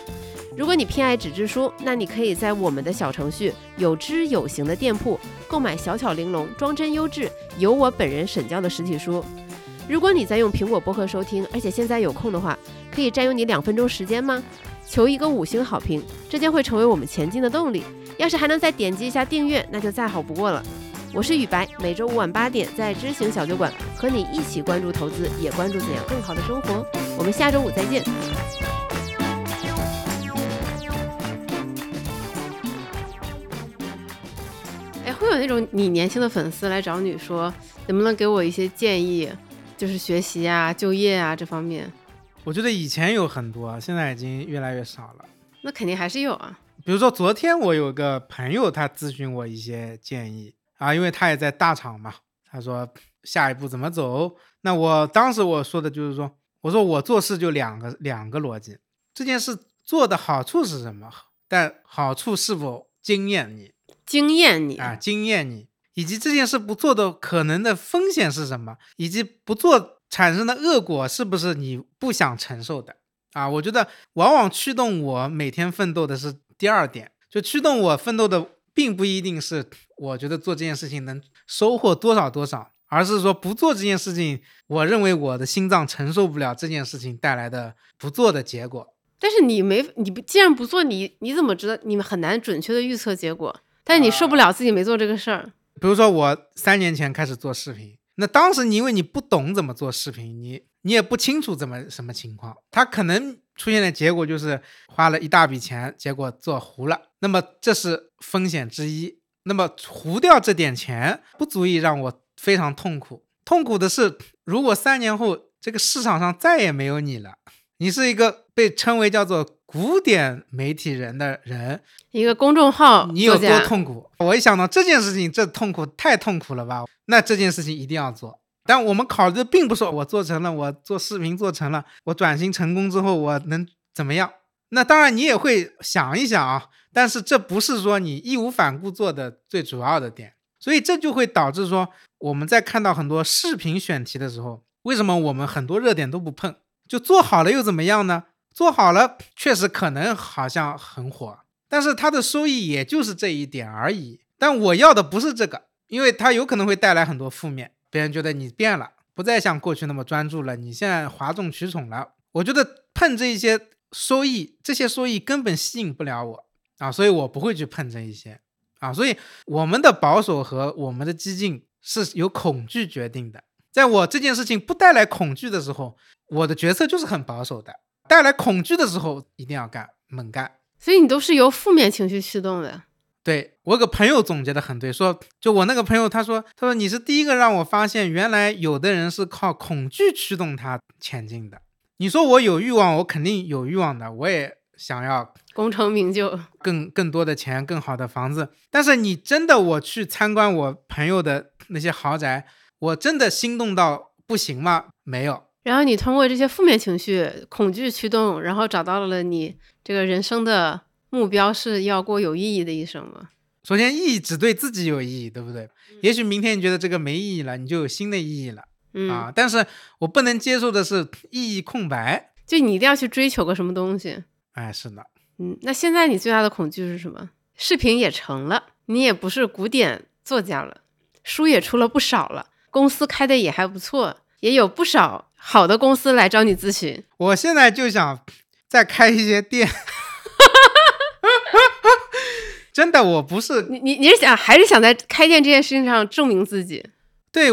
如果你偏爱纸质书，那你可以在我们的小程序有知有行的店铺购买小巧玲珑、装帧优质、由我本人审教的实体书。如果你在用苹果播客收听，而且现在有空的话，可以占用你两分钟时间吗？求一个五星好评，这将会成为我们前进的动力。要是还能再点击一下订阅，那就再好不过了。我是雨白，每周五晚八点在知行小酒馆和你一起关注投资，也关注怎样更好的生活。我们下周五再见。哎，会有那种你年轻的粉丝来找你说，能不能给我一些建议，就是学习啊、就业啊这方面？我觉得以前有很多，现在已经越来越少了。那肯定还是有啊。比如说，昨天我有个朋友，他咨询我一些建议啊，因为他也在大厂嘛。他说下一步怎么走？那我当时我说的就是说，我说我做事就两个两个逻辑，这件事做的好处是什么？但好处是否惊艳你？惊艳你啊，惊艳你，以及这件事不做的可能的风险是什么？以及不做产生的恶果是不是你不想承受的？啊，我觉得往往驱动我每天奋斗的是。第二点，就驱动我奋斗的，并不一定是我觉得做这件事情能收获多少多少，而是说不做这件事情，我认为我的心脏承受不了这件事情带来的不做的结果。但是你没，你不既然不做，你你怎么知道？你们很难准确的预测结果。但是你受不了自己没做这个事儿。比如说我三年前开始做视频，那当时你因为你不懂怎么做视频，你你也不清楚怎么什么情况，它可能。出现的结果就是花了一大笔钱，结果做糊了。那么这是风险之一。那么糊掉这点钱不足以让我非常痛苦。痛苦的是，如果三年后这个市场上再也没有你了，你是一个被称为叫做古典媒体人的人，一个公众号，你有多痛苦？我一想到这件事情，这痛苦太痛苦了吧？那这件事情一定要做。但我们考虑的并不是我做成了，我做视频做成了，我转型成功之后我能怎么样？那当然你也会想一想啊，但是这不是说你义无反顾做的最主要的点，所以这就会导致说我们在看到很多视频选题的时候，为什么我们很多热点都不碰？就做好了又怎么样呢？做好了确实可能好像很火，但是它的收益也就是这一点而已。但我要的不是这个，因为它有可能会带来很多负面。别人觉得你变了，不再像过去那么专注了，你现在哗众取宠了。我觉得碰这一些收益，这些收益根本吸引不了我啊，所以我不会去碰这一些啊。所以我们的保守和我们的激进是由恐惧决定的。在我这件事情不带来恐惧的时候，我的决策就是很保守的；带来恐惧的时候，一定要干，猛干。所以你都是由负面情绪驱动的。对我有个朋友总结的很对，说就我那个朋友他说他说你是第一个让我发现原来有的人是靠恐惧驱动他前进的。你说我有欲望，我肯定有欲望的，我也想要功成名就，更更多的钱，更好的房子。但是你真的我去参观我朋友的那些豪宅，我真的心动到不行吗？没有。然后你通过这些负面情绪、恐惧驱动，然后找到了你这个人生的目标是要过有意义的一生吗？首先，意义只对自己有意义，对不对？也许明天你觉得这个没意义了，你就有新的意义了。啊！但是我不能接受的是意义空白，就你一定要去追求个什么东西。哎，是的，嗯，那现在你最大的恐惧是什么？视频也成了，你也不是古典作家了，书也出了不少了，公司开的也还不错，也有不少好的公司来找你咨询。我现在就想再开一些店，真的，我不是你，你你是想还是想在开店这件事情上证明自己？